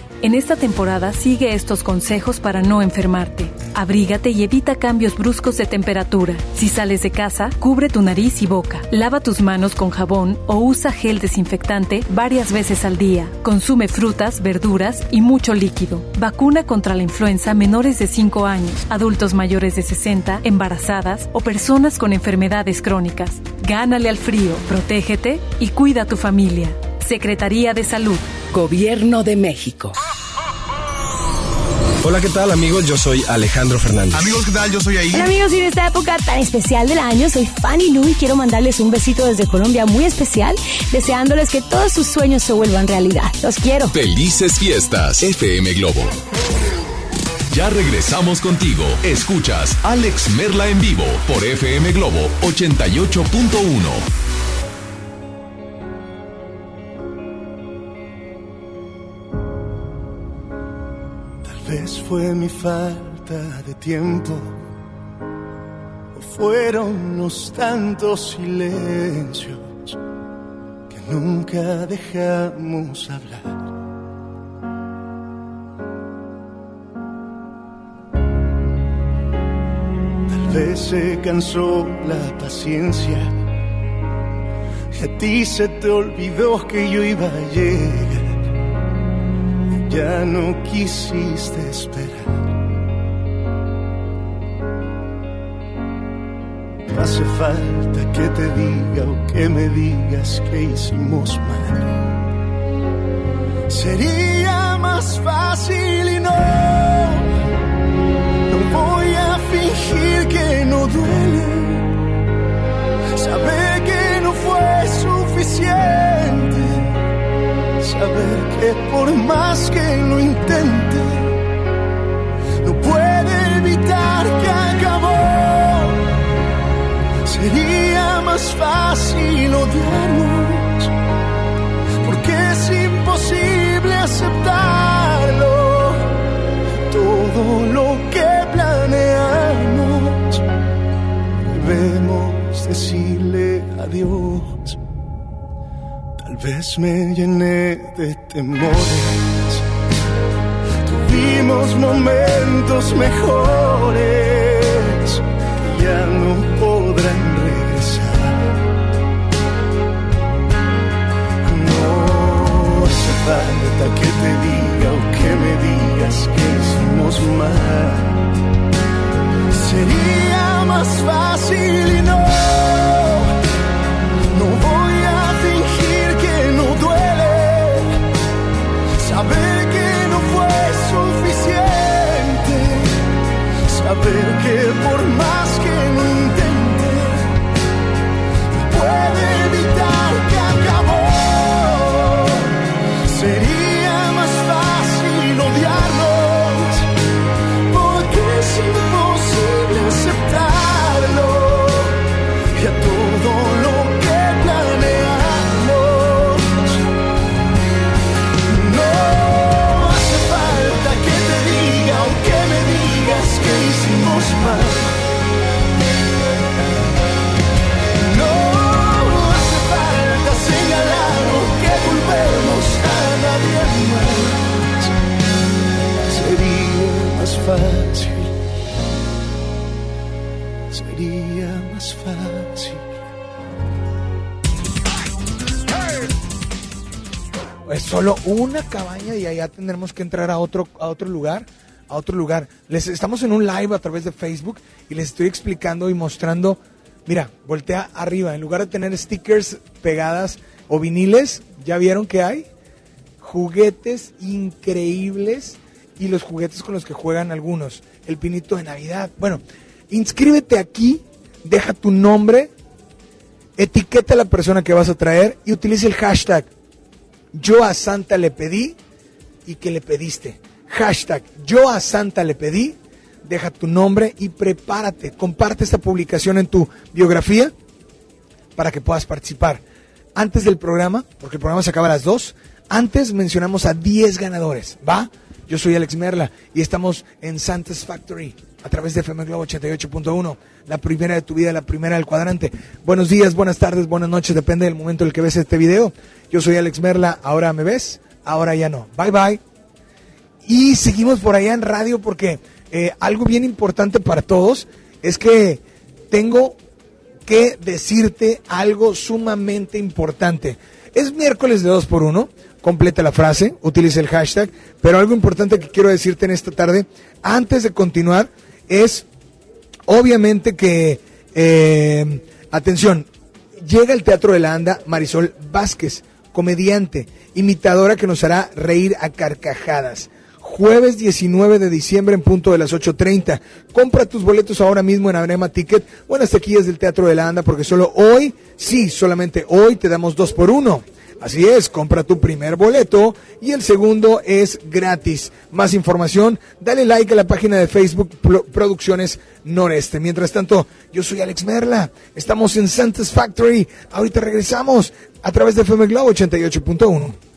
En esta temporada sigue estos consejos para no enfermarte. Abrígate y evita cambios bruscos de temperatura. Si sales de casa, cubre tu nariz y boca. Lava tus manos con jabón o usa gel desinfectante varias veces al día. Consume frutas, verduras y mucho líquido. Vacuna contra la influenza menores de 5 años, adultos mayores de 60, embarazadas o personas con enfermedades crónicas. Gánale al frío, protégete y cuida a tu familia. Secretaría de Salud. Gobierno de México. Hola, ¿qué tal amigos? Yo soy Alejandro Fernández. Amigos, ¿qué tal? Yo soy ahí. Hola amigos, y en esta época tan especial del año, soy Fanny Lu y quiero mandarles un besito desde Colombia muy especial, deseándoles que todos sus sueños se vuelvan realidad. Los quiero. Felices fiestas, FM Globo. Ya regresamos contigo. Escuchas Alex Merla en vivo por FM Globo 88.1. vez fue mi falta de tiempo o fueron los tantos silencios que nunca dejamos hablar. Tal vez se cansó la paciencia y a ti se te olvidó que yo iba a llegar ya no quisiste esperar. Hace falta que te diga o que me digas que hicimos mal. Sería más fácil y no, no voy a fingir que no duele. Saber que no fue suficiente saber que por más que lo intente, no puede evitar que acabó. Sería más fácil odiarnos, vez me llené de temores. Tuvimos momentos mejores que ya no podrán regresar. No hace falta que te diga o que me digas que hicimos mal. Sería más fácil y no, saber que por más que lo intente, puede Sería más fácil. Es solo una cabaña y allá tendremos que entrar a otro, a otro lugar, a otro lugar. Les estamos en un live a través de Facebook y les estoy explicando y mostrando. Mira, voltea arriba. En lugar de tener stickers pegadas o viniles, ¿ya vieron que hay? Juguetes increíbles y los juguetes con los que juegan algunos. El pinito de Navidad. Bueno, inscríbete aquí, deja tu nombre, etiqueta a la persona que vas a traer y utiliza el hashtag yo a Santa le pedí y que le pediste. Hashtag yo a Santa le pedí, deja tu nombre y prepárate. Comparte esta publicación en tu biografía para que puedas participar. Antes del programa, porque el programa se acaba a las 2, antes mencionamos a 10 ganadores, ¿va? Yo soy Alex Merla y estamos en Santa's Factory a través de FM Globo 88.1, la primera de tu vida, la primera del cuadrante. Buenos días, buenas tardes, buenas noches, depende del momento en el que ves este video. Yo soy Alex Merla, ahora me ves, ahora ya no. Bye bye. Y seguimos por allá en radio porque eh, algo bien importante para todos es que tengo que decirte algo sumamente importante. Es miércoles de 2 por 1 completa la frase, utilice el hashtag, pero algo importante que quiero decirte en esta tarde, antes de continuar, es obviamente que, eh, atención, llega el Teatro de la Anda Marisol Vázquez, comediante, imitadora que nos hará reír a carcajadas. Jueves 19 de diciembre en punto de las 8.30. Compra tus boletos ahora mismo en Abrema Ticket Buenas taquillas del Teatro de la Anda porque solo hoy, sí, solamente hoy te damos dos por uno. Así es, compra tu primer boleto y el segundo es gratis. Más información, dale like a la página de Facebook Producciones Noreste. Mientras tanto, yo soy Alex Merla, estamos en Santos Factory, ahorita regresamos a través de FM Globo 88.1.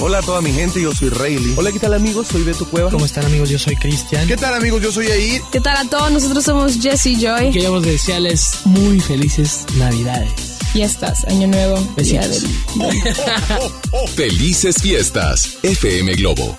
Hola a toda mi gente, yo soy Rayleigh. Hola, ¿qué tal amigos? Soy Beto Cueva. ¿Cómo están amigos? Yo soy Cristian. ¿Qué tal amigos? Yo soy Air. ¿Qué tal a todos? Nosotros somos Jesse y Joy. Queremos desearles muy felices Navidades. Fiestas, Año Nuevo. Felices. *laughs* Felices fiestas, FM Globo.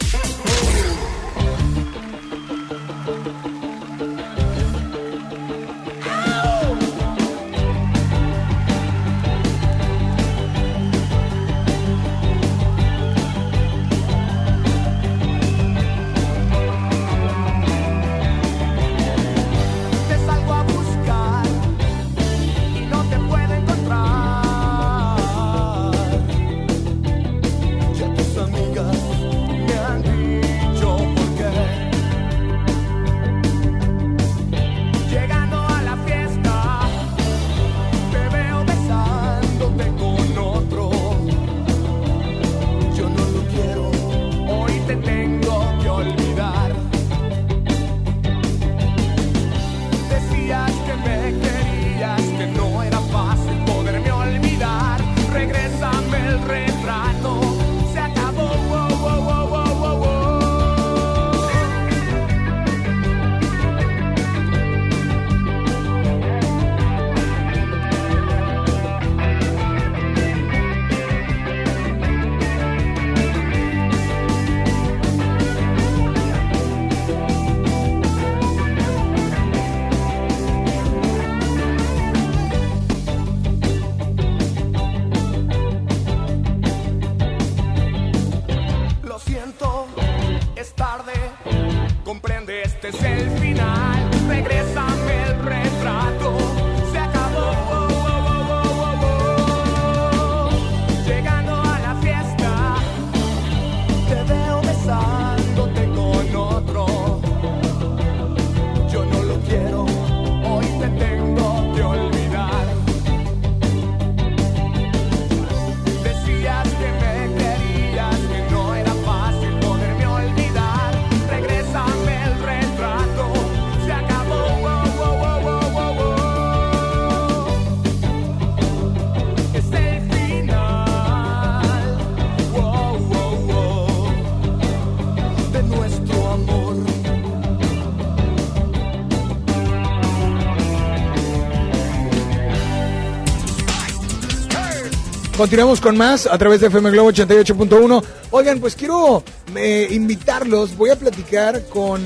Continuamos con más a través de FM Globo 88.1. Oigan, pues quiero eh, invitarlos. Voy a platicar con,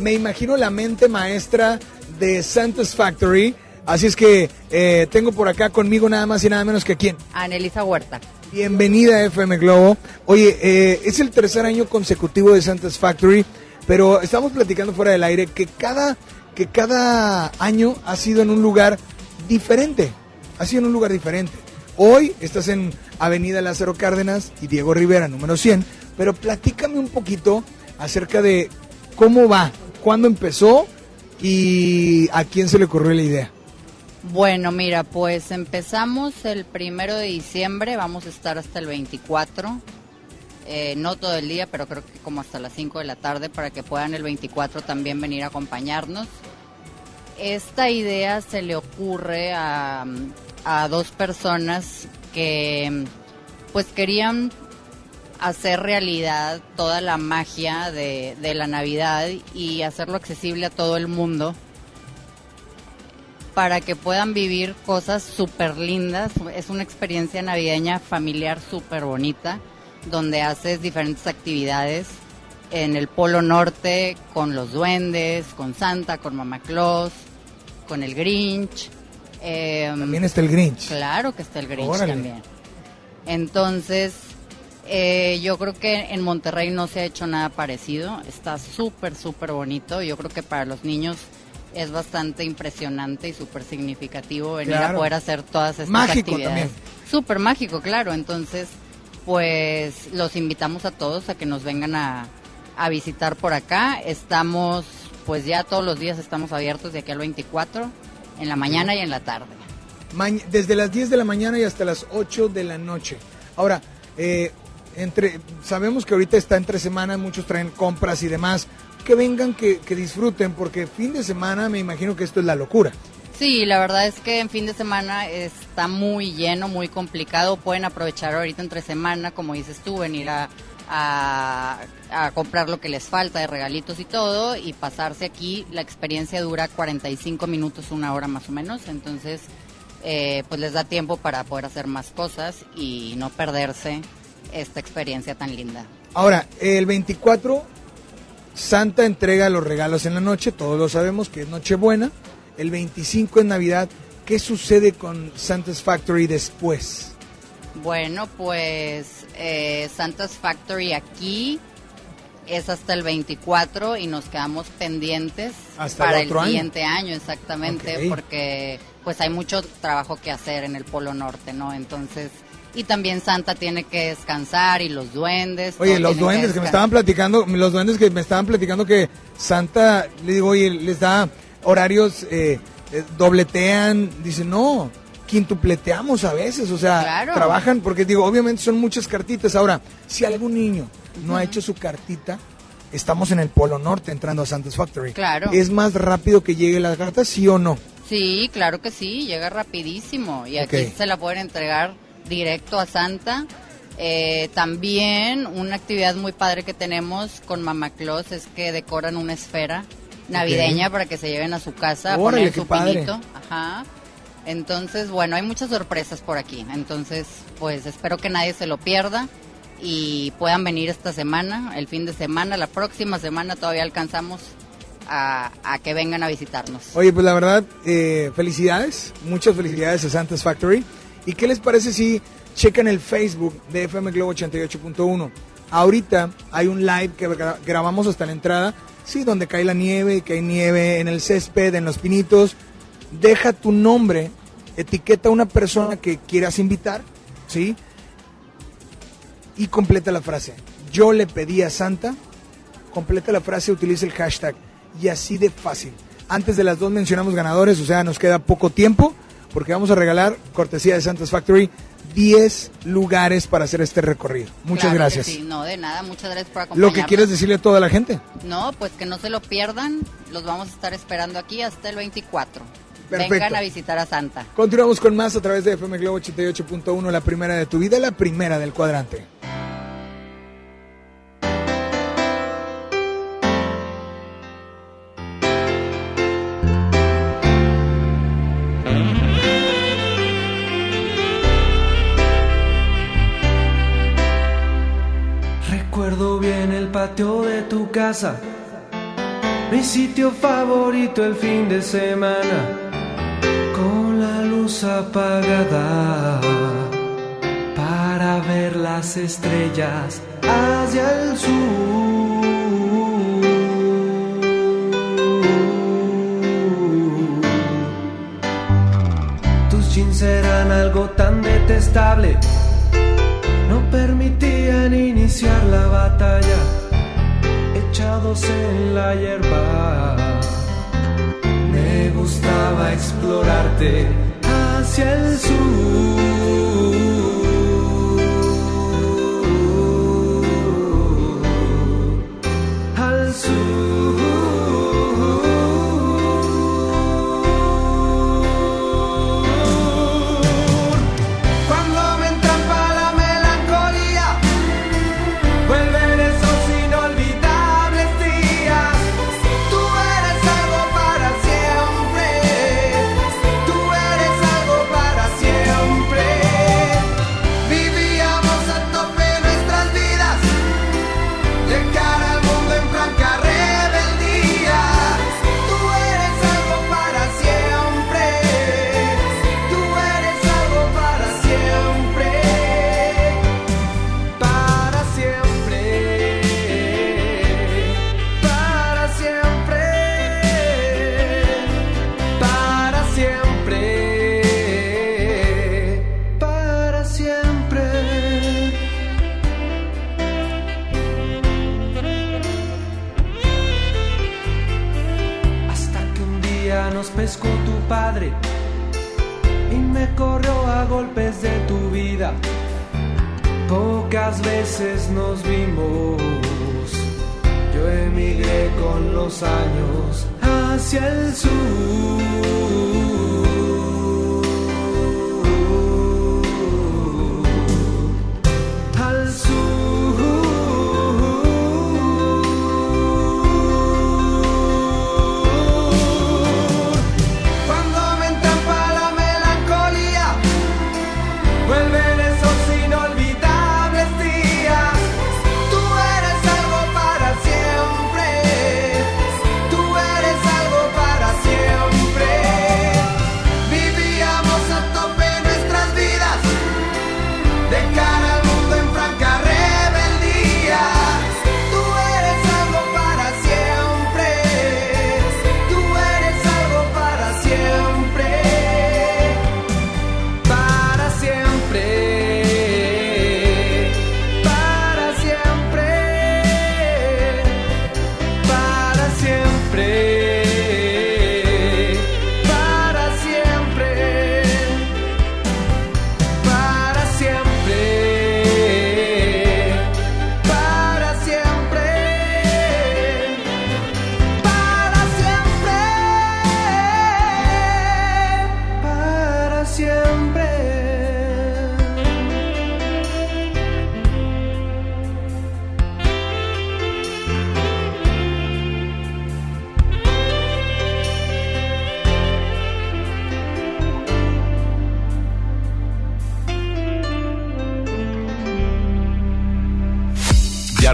me imagino, la mente maestra de Santa's Factory. Así es que eh, tengo por acá conmigo nada más y nada menos que quién. Anelisa Huerta. Bienvenida a FM Globo. Oye, eh, es el tercer año consecutivo de Santa's Factory, pero estamos platicando fuera del aire que cada, que cada año ha sido en un lugar diferente. Ha sido en un lugar diferente. Hoy estás en Avenida Lázaro Cárdenas y Diego Rivera, número 100, pero platícame un poquito acerca de cómo va, cuándo empezó y a quién se le ocurrió la idea. Bueno, mira, pues empezamos el primero de diciembre, vamos a estar hasta el 24. Eh, no todo el día, pero creo que como hasta las 5 de la tarde para que puedan el 24 también venir a acompañarnos. Esta idea se le ocurre a, a dos personas que pues querían hacer realidad toda la magia de, la Navidad y hacerlo accesible a todo el mundo para que puedan vivir cosas súper lindas. Es una experiencia navideña familiar súper bonita, donde haces diferentes actividades en el Polo Norte con los duendes, con Santa, con Mamá Claus, con el Grinch. Em, También está el Grinch. Claro que está el Grinch Órale. también. Entonces, eh, yo creo que en Monterrey no se ha hecho nada parecido. Está súper, súper bonito. Yo creo que para los niños es bastante impresionante y súper significativo venir Claro. a poder hacer todas estas Mágico actividades. también. Súper mágico, claro. Entonces, pues los invitamos a todos a que nos vengan a, a visitar por acá. Estamos, pues ya todos los días estamos abiertos de aquí al 24, en la mañana y en la tarde. Desde las 10 de la mañana y hasta las 8 de la noche. Ahora, eh, entre, sabemos que ahorita está entre semana, muchos traen compras y demás. Que vengan, que, que disfruten, porque fin de semana me imagino que esto es la locura. Sí, la verdad es que en fin de semana está muy lleno, muy complicado. Pueden aprovechar ahorita entre semana, como dices tú, venir a, a, comprar lo que les falta de regalitos y todo y pasarse aquí. La experiencia dura 45 minutos, una hora más o menos. Entonces, eh, pues les da tiempo para poder hacer más cosas y no perderse esta experiencia tan linda. Ahora, el 24, Santa entrega los regalos en la noche, todos lo sabemos que es Nochebuena. El 25 es Navidad. ¿Qué sucede con Santa's Factory después? Bueno, pues eh, Santa's Factory aquí es hasta el 24 y nos quedamos pendientes Hasta para el año. siguiente año, exactamente, Ok. porque pues hay mucho trabajo que hacer en el Polo Norte, ¿no? Entonces, y también Santa tiene que descansar y los duendes. Oye, los duendes que me estaban platicando, los duendes que me estaban platicando que Santa, le digo, oye, les da horarios, eh, eh, dobletean, dice, no, quintupleteamos a veces, o sea, Claro. trabajan, porque digo, obviamente son muchas cartitas. Ahora, si algún niño no ha hecho su cartita, estamos en el Polo Norte entrando a Santa's Factory. Claro. ¿Es más rápido que llegue la carta, sí o no? Sí, claro que sí, llega rapidísimo y aquí se la pueden entregar directo a Santa. Eh, también una actividad muy padre que tenemos con Mama Claus es que decoran una esfera navideña para que se lleven a su casa a Órale, poner qué su padre. pinito. Ajá. Entonces, bueno, hay muchas sorpresas por aquí. Entonces, pues espero que nadie se lo pierda y puedan venir esta semana, el fin de semana, la próxima semana todavía alcanzamos a, que vengan a visitarnos. Oye, pues la verdad, eh, felicidades, muchas felicidades a Santa's Factory. ¿Y qué les parece si checan el Facebook de FM Globo 88.1? Ahorita hay un live que gra- grabamos hasta la entrada, sí, donde cae la nieve, que hay nieve en el césped, en los pinitos. Deja tu nombre, etiqueta a una persona que quieras invitar, ¿sí? Y completa la frase. Yo le pedí a Santa, completa la frase, utiliza el hashtag y así de fácil. Antes de las dos mencionamos ganadores, o sea, nos queda poco tiempo porque vamos a regalar, cortesía de Santa's Factory, 10 lugares para hacer este recorrido. Muchas Claro gracias. sí, no, de nada, muchas gracias por acompañarnos. Lo que quieres decirle a toda la gente. No, pues que no se lo pierdan, los vamos a estar esperando aquí hasta el 24. Perfecto. Vengan a visitar a Santa. Continuamos con más a través de FM Globo 88.1, la primera de tu vida, la primera del cuadrante. Recuerdo bien el patio de tu casa, mi sitio favorito el fin de semana apagada para ver las estrellas hacia el sur. Tus jeans eran algo tan detestable, no permitían iniciar la batalla, echados en la hierba. Me gustaba explorarte 减速 tu vida. Pocas veces nos vimos. Yo emigré con los años hacia el sur.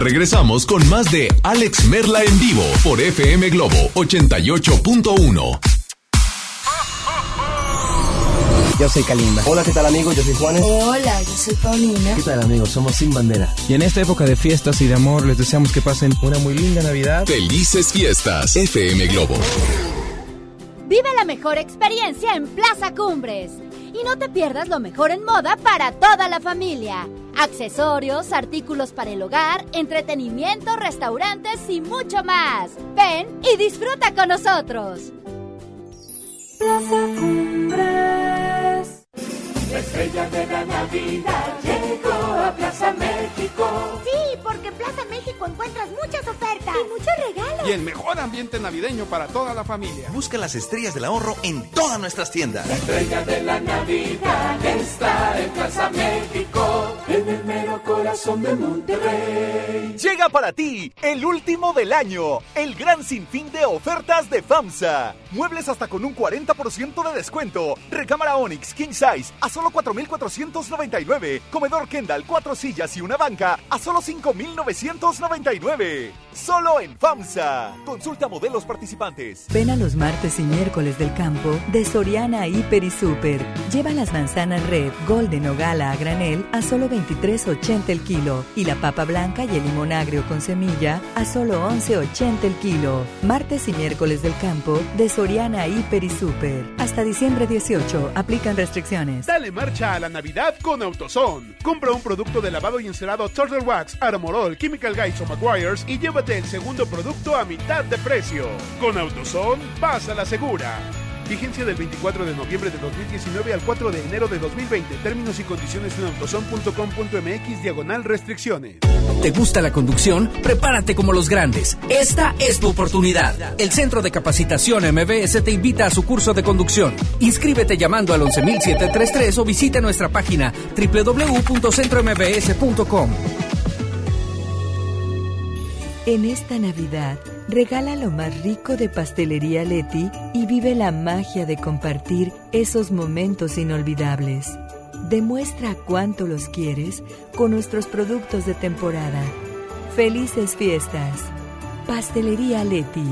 Regresamos con más de Alex Merla en vivo por FM Globo 88.1. Yo soy Kalimba. Hola, ¿qué tal amigos? Yo soy Juanes. Hola, yo soy Paulina. ¿Qué tal amigos? Somos Sin Bandera. Y en esta época de fiestas y de amor les deseamos que pasen una muy linda Navidad. Felices fiestas, FM Globo. Vive la mejor experiencia en Plaza Cumbres. Y no te pierdas lo mejor en moda para toda la familia. Accesorios, artículos para el hogar, entretenimiento, restaurantes y mucho más. Ven y disfruta con nosotros. Plaza Cumbres. A Plaza México. Sí, porque en Plaza México encuentras muchas ofertas y muchos regalos. Y el mejor ambiente navideño para toda la familia. Busca las estrellas del ahorro en todas nuestras tiendas. La estrella de la Navidad está en Plaza México, en el mero corazón de Monterrey. Llega para ti el último del año, el gran sinfín de ofertas de FAMSA. Muebles hasta con un 40% de descuento. Recámara Onyx King Size a solo 4,499. Comedor Kendall, cuatro sillas y una banca a solo 5,999. Solo en FAMSA. Consulta modelos participantes. Ven a los martes y miércoles del campo de Soriana Hiper y Super. Lleva las manzanas red, golden o gala a granel a solo 23.80 el kilo y la papa blanca y el limón agrio con semilla a solo 11.80 el kilo. Martes y miércoles del campo de Soriana Hiper y Super. Hasta diciembre 18. Aplican restricciones. Dale marcha a la Navidad con AutoZone. Compra un producto de lavado y encerado Turtle Wax, Armorol, Chemical Guys o Maguires y llévate el segundo producto a mitad de precio. Con AutoZone, pasa la segura. Vigencia del 24 de noviembre de 2019 al 4 de enero de 2020. Términos y condiciones en autozone.com.mx diagonal restricciones. ¿Te gusta la conducción? Prepárate como los grandes. Esta es tu oportunidad. El Centro de Capacitación MBS te invita a su curso de conducción. Inscríbete llamando al 11733 o visita nuestra página www.centrombs.com. En esta Navidad, regala lo más rico de Pastelería Leti y vive la magia de compartir esos momentos inolvidables. Demuestra cuánto los quieres con nuestros productos de temporada. Felices fiestas. Pastelería Leti.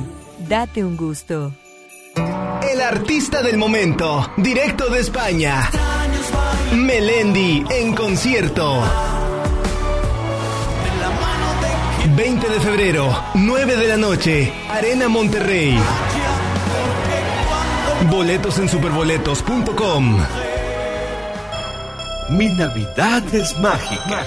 Date un gusto. El artista del momento, directo de España. Melendi en concierto. 20 de febrero, 9 de la noche, Arena Monterrey. Boletos en superboletos.com. Mi Navidad es mágica.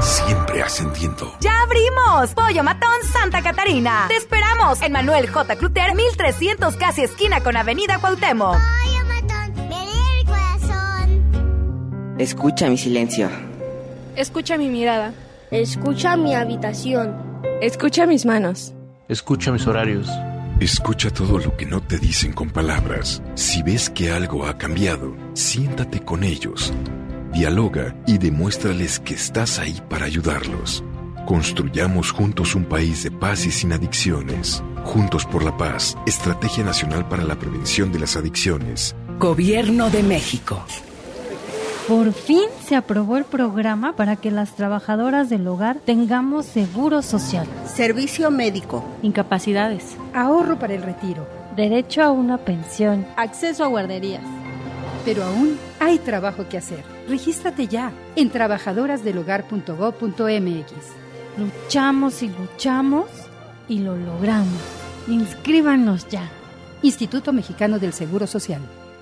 Siempre ascendiendo. ¡Ya abrimos! Pollo Matón Santa Catarina. Te esperamos en Manuel J. Cluter, 1300 casi esquina con Avenida Cuauhtémoc. Escucha mi silencio. Escucha mi mirada. Escucha mi habitación. Escucha mis manos. Escucha mis horarios. Escucha todo lo que no te dicen con palabras. Si ves que algo ha cambiado, siéntate con ellos. Dialoga y demuéstrales que estás ahí para ayudarlos. Construyamos juntos un país de paz y sin adicciones. Juntos por la paz, Estrategia Nacional para la Prevención de las Adicciones. Gobierno de México. Por fin se aprobó el programa para que las trabajadoras del hogar tengamos seguro social, Servicio médico. incapacidades, Ahorro para el retiro. derecho a una pensión. Acceso a guarderías. Pero aún hay trabajo que hacer. Regístrate ya en trabajadorasdelhogar.gov.mx. Luchamos y luchamos y lo logramos. Inscríbanos ya. Instituto Mexicano del Seguro Social.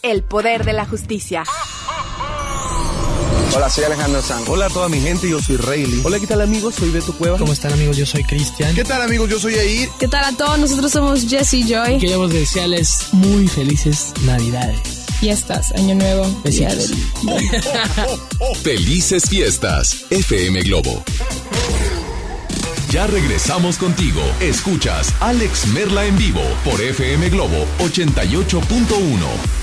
El poder de la justicia. Hola, soy Alejandro Sanz. Hola a toda mi gente, yo soy Rayleigh. Hola, ¿qué tal amigos? Soy Beto Cueva. ¿Cómo están amigos? Yo soy Cristian. ¿Qué tal amigos? Yo soy Air. ¿Qué tal a todos? Nosotros somos Jesse Joy. Queremos desearles muy felices Navidades. Fiestas, Año Nuevo, del... *laughs* Felices fiestas, FM Globo. Ya regresamos contigo. Escuchas Alex Merla en vivo por FM Globo 88.1.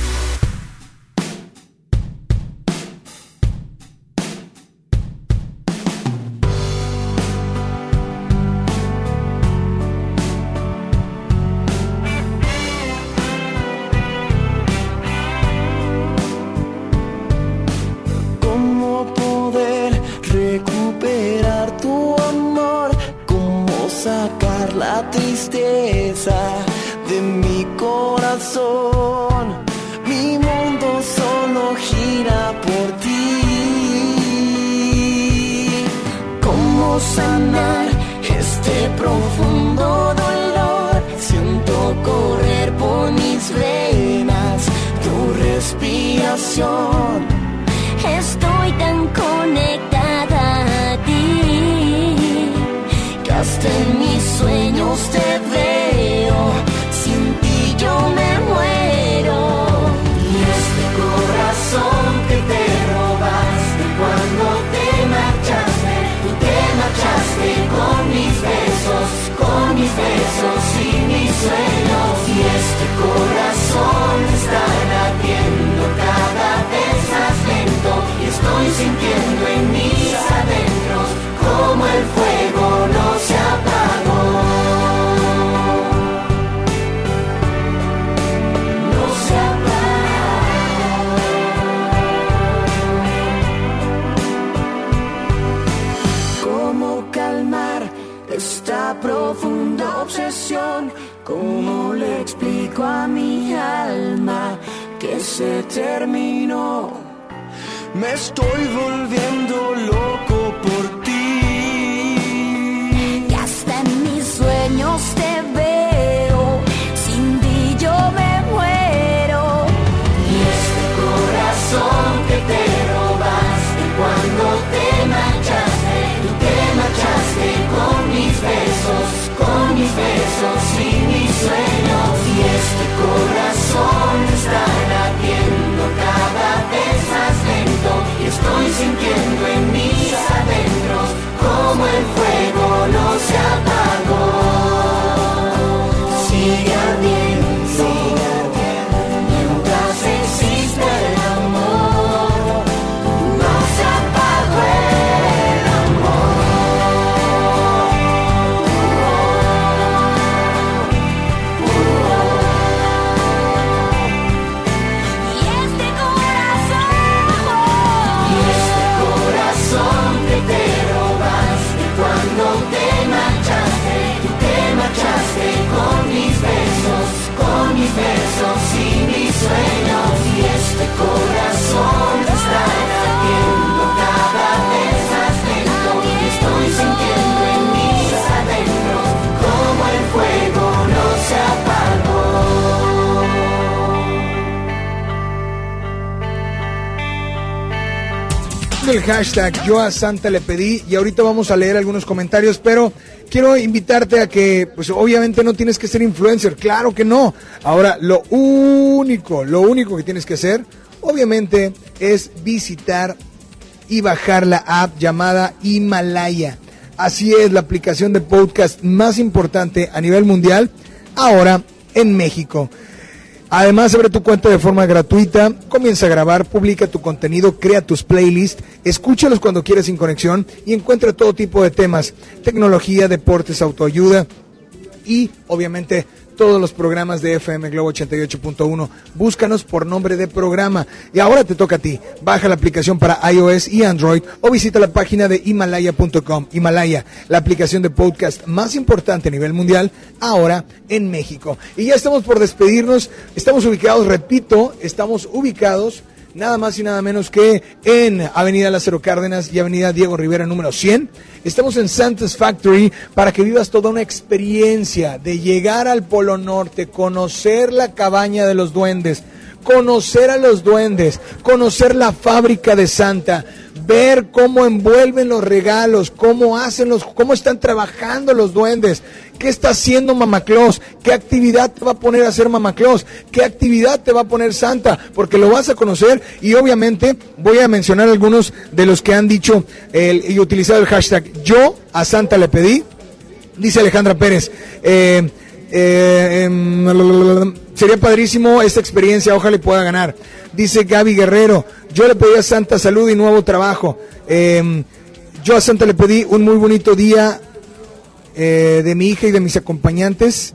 se terminó? Me estoy volviendo loco el hashtag yo a Santa le pedí y ahorita vamos a leer algunos comentarios, pero quiero invitarte a que, pues obviamente no tienes que ser influencer, claro que no. Ahora, lo único, lo único que tienes que hacer, obviamente, es visitar y bajar la app llamada Himalaya. Así es, la aplicación de podcast más importante a nivel mundial, ahora en México. Además, abre tu cuenta de forma gratuita, comienza a grabar, publica tu contenido, crea tus playlists, escúchalos cuando quieras sin conexión y encuentra todo tipo de temas, tecnología, deportes, autoayuda y obviamente todos los programas de FM Globo 88.1. Búscanos por nombre de programa. Y ahora te toca a ti. Baja la aplicación para iOS y Android o visita la página de himalaya.com. Himalaya, la aplicación de podcast más importante a nivel mundial, ahora en México. Y ya estamos por despedirnos. Estamos ubicados, repito, estamos ubicados nada más y nada menos que en Avenida Lázaro Cárdenas y Avenida Diego Rivera número 100. Estamos en Santa's Factory para que vivas toda una experiencia de llegar al Polo Norte, conocer la cabaña de los duendes, conocer a los duendes, conocer la fábrica de Santa, ver cómo envuelven los regalos, cómo hacen los, cómo están trabajando los duendes, qué está haciendo Mamá Claus, qué actividad te va a poner a hacer Mamá Claus, qué actividad te va a poner Santa, porque lo vas a conocer y obviamente voy a mencionar algunos de los que han dicho y utilizado el hashtag yo a Santa le pedí, dice Alejandra Pérez. eh, eh, em, sería padrísimo esta experiencia, ojalá le pueda ganar. Dice Gaby Guerrero, yo le pedí a Santa salud y nuevo trabajo. Em, yo a Santa le pedí un muy bonito día eh, de mi hija y de mis acompañantes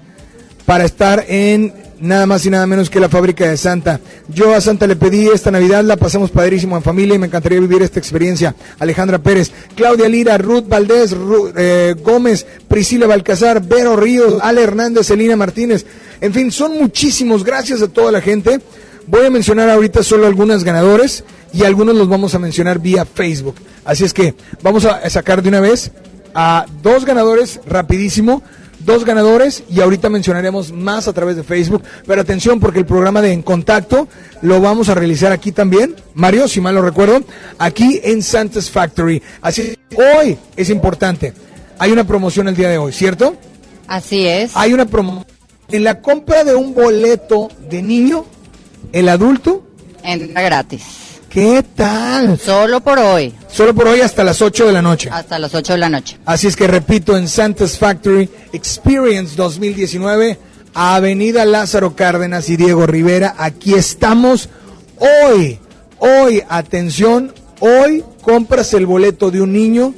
para estar en nada más y nada menos que la fábrica de Santa. Yo a Santa le pedí esta Navidad, la pasamos padrísimo en familia y me encantaría vivir esta experiencia. Alejandra Pérez, Claudia Lira, Ruth Valdés, eh, Gómez, Priscila Balcazar, Vero Ríos, Ale Hernández, Elina Martínez. En fin, son muchísimos. Gracias a toda la gente. Voy a mencionar ahorita solo algunos ganadores y algunos los vamos a mencionar vía Facebook. Así es que vamos a sacar de una vez a dos ganadores rapidísimo. Dos ganadores y ahorita mencionaremos más a través de Facebook. Pero atención porque el programa de En Contacto lo vamos a realizar aquí también, Mario, si mal lo recuerdo, aquí en Santa's Factory. Así hoy es importante. Hay una promoción el día de hoy, ¿cierto? Así es. Hay una promoción. En la compra de un boleto de niño, el adulto Entra gratis. ¿Qué tal? Solo por hoy. Solo por hoy hasta las 8 de la noche. Hasta las 8 de la noche. Así es que repito, en Santa's Factory Experience 2019, Avenida Lázaro Cárdenas y Diego Rivera, aquí estamos hoy. Hoy, atención, hoy compras el boleto de un niño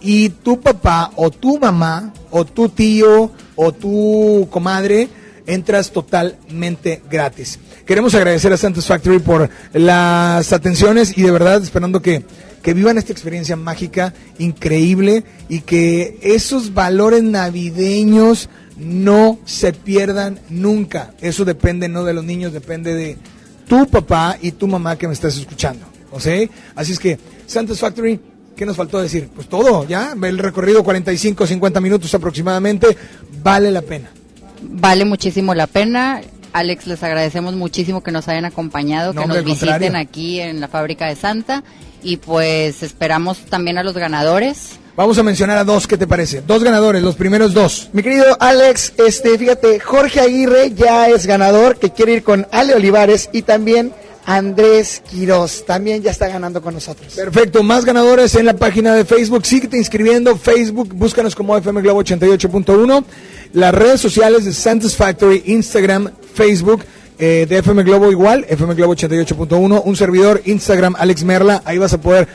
y tu papá o tu mamá o tu tío o tu comadre entras totalmente gratis. Queremos agradecer a Santos Factory por las atenciones y de verdad esperando que, que vivan esta experiencia mágica, increíble y que esos valores navideños no se pierdan nunca. Eso depende no de los niños, depende de tu papá y tu mamá que me estás escuchando. ¿O sea? Así es que Santos Factory ¿Qué nos faltó decir? Pues todo, ya. El recorrido 45, 50 minutos aproximadamente. Vale la pena. Vale muchísimo la pena. Alex, les agradecemos muchísimo que nos hayan acompañado, No, que nos contrario. visiten aquí en la fábrica de Santa. Y pues esperamos también a los ganadores. Vamos a mencionar a dos, ¿qué te parece? Dos ganadores, los primeros dos. Mi querido Alex, este, fíjate, Jorge Aguirre ya es ganador, que quiere ir con Ale Olivares y también Andrés Quiroz, también ya está ganando con nosotros. Perfecto, más ganadores en la página de Facebook. Síguete inscribiendo. Facebook, búscanos como FM Globo 88.1. Las redes sociales de Santos Factory, Instagram, Facebook. eh, de FM Globo igual, FM Globo 88.1, un servidor, Instagram, Alex Merla, ahí vas a poder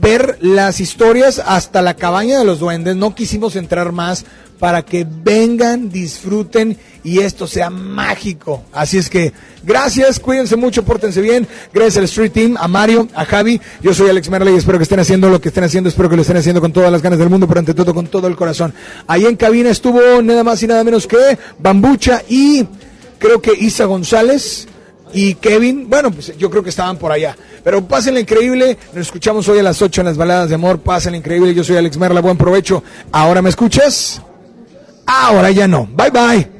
ver las historias hasta la cabaña de los duendes. No quisimos entrar más para que vengan, disfruten y esto sea mágico. Así es que gracias, cuídense mucho, pórtense bien. Gracias al Street Team, a Mario, a Javi. Yo soy Alex Merla y espero que estén haciendo lo que estén haciendo. Espero que lo estén haciendo con todas las ganas del mundo, pero ante todo con todo el corazón. Ahí en cabina estuvo nada más y nada menos que Bambucha y creo que Isa González y Kevin, bueno, pues yo creo que estaban por allá. Pero pásenla increíble, nos escuchamos hoy a las 8 en las baladas de amor, pásenla increíble, yo soy Alex Merla, buen provecho. ¿Ahora me escuchas? Ahora ya no. Bye bye.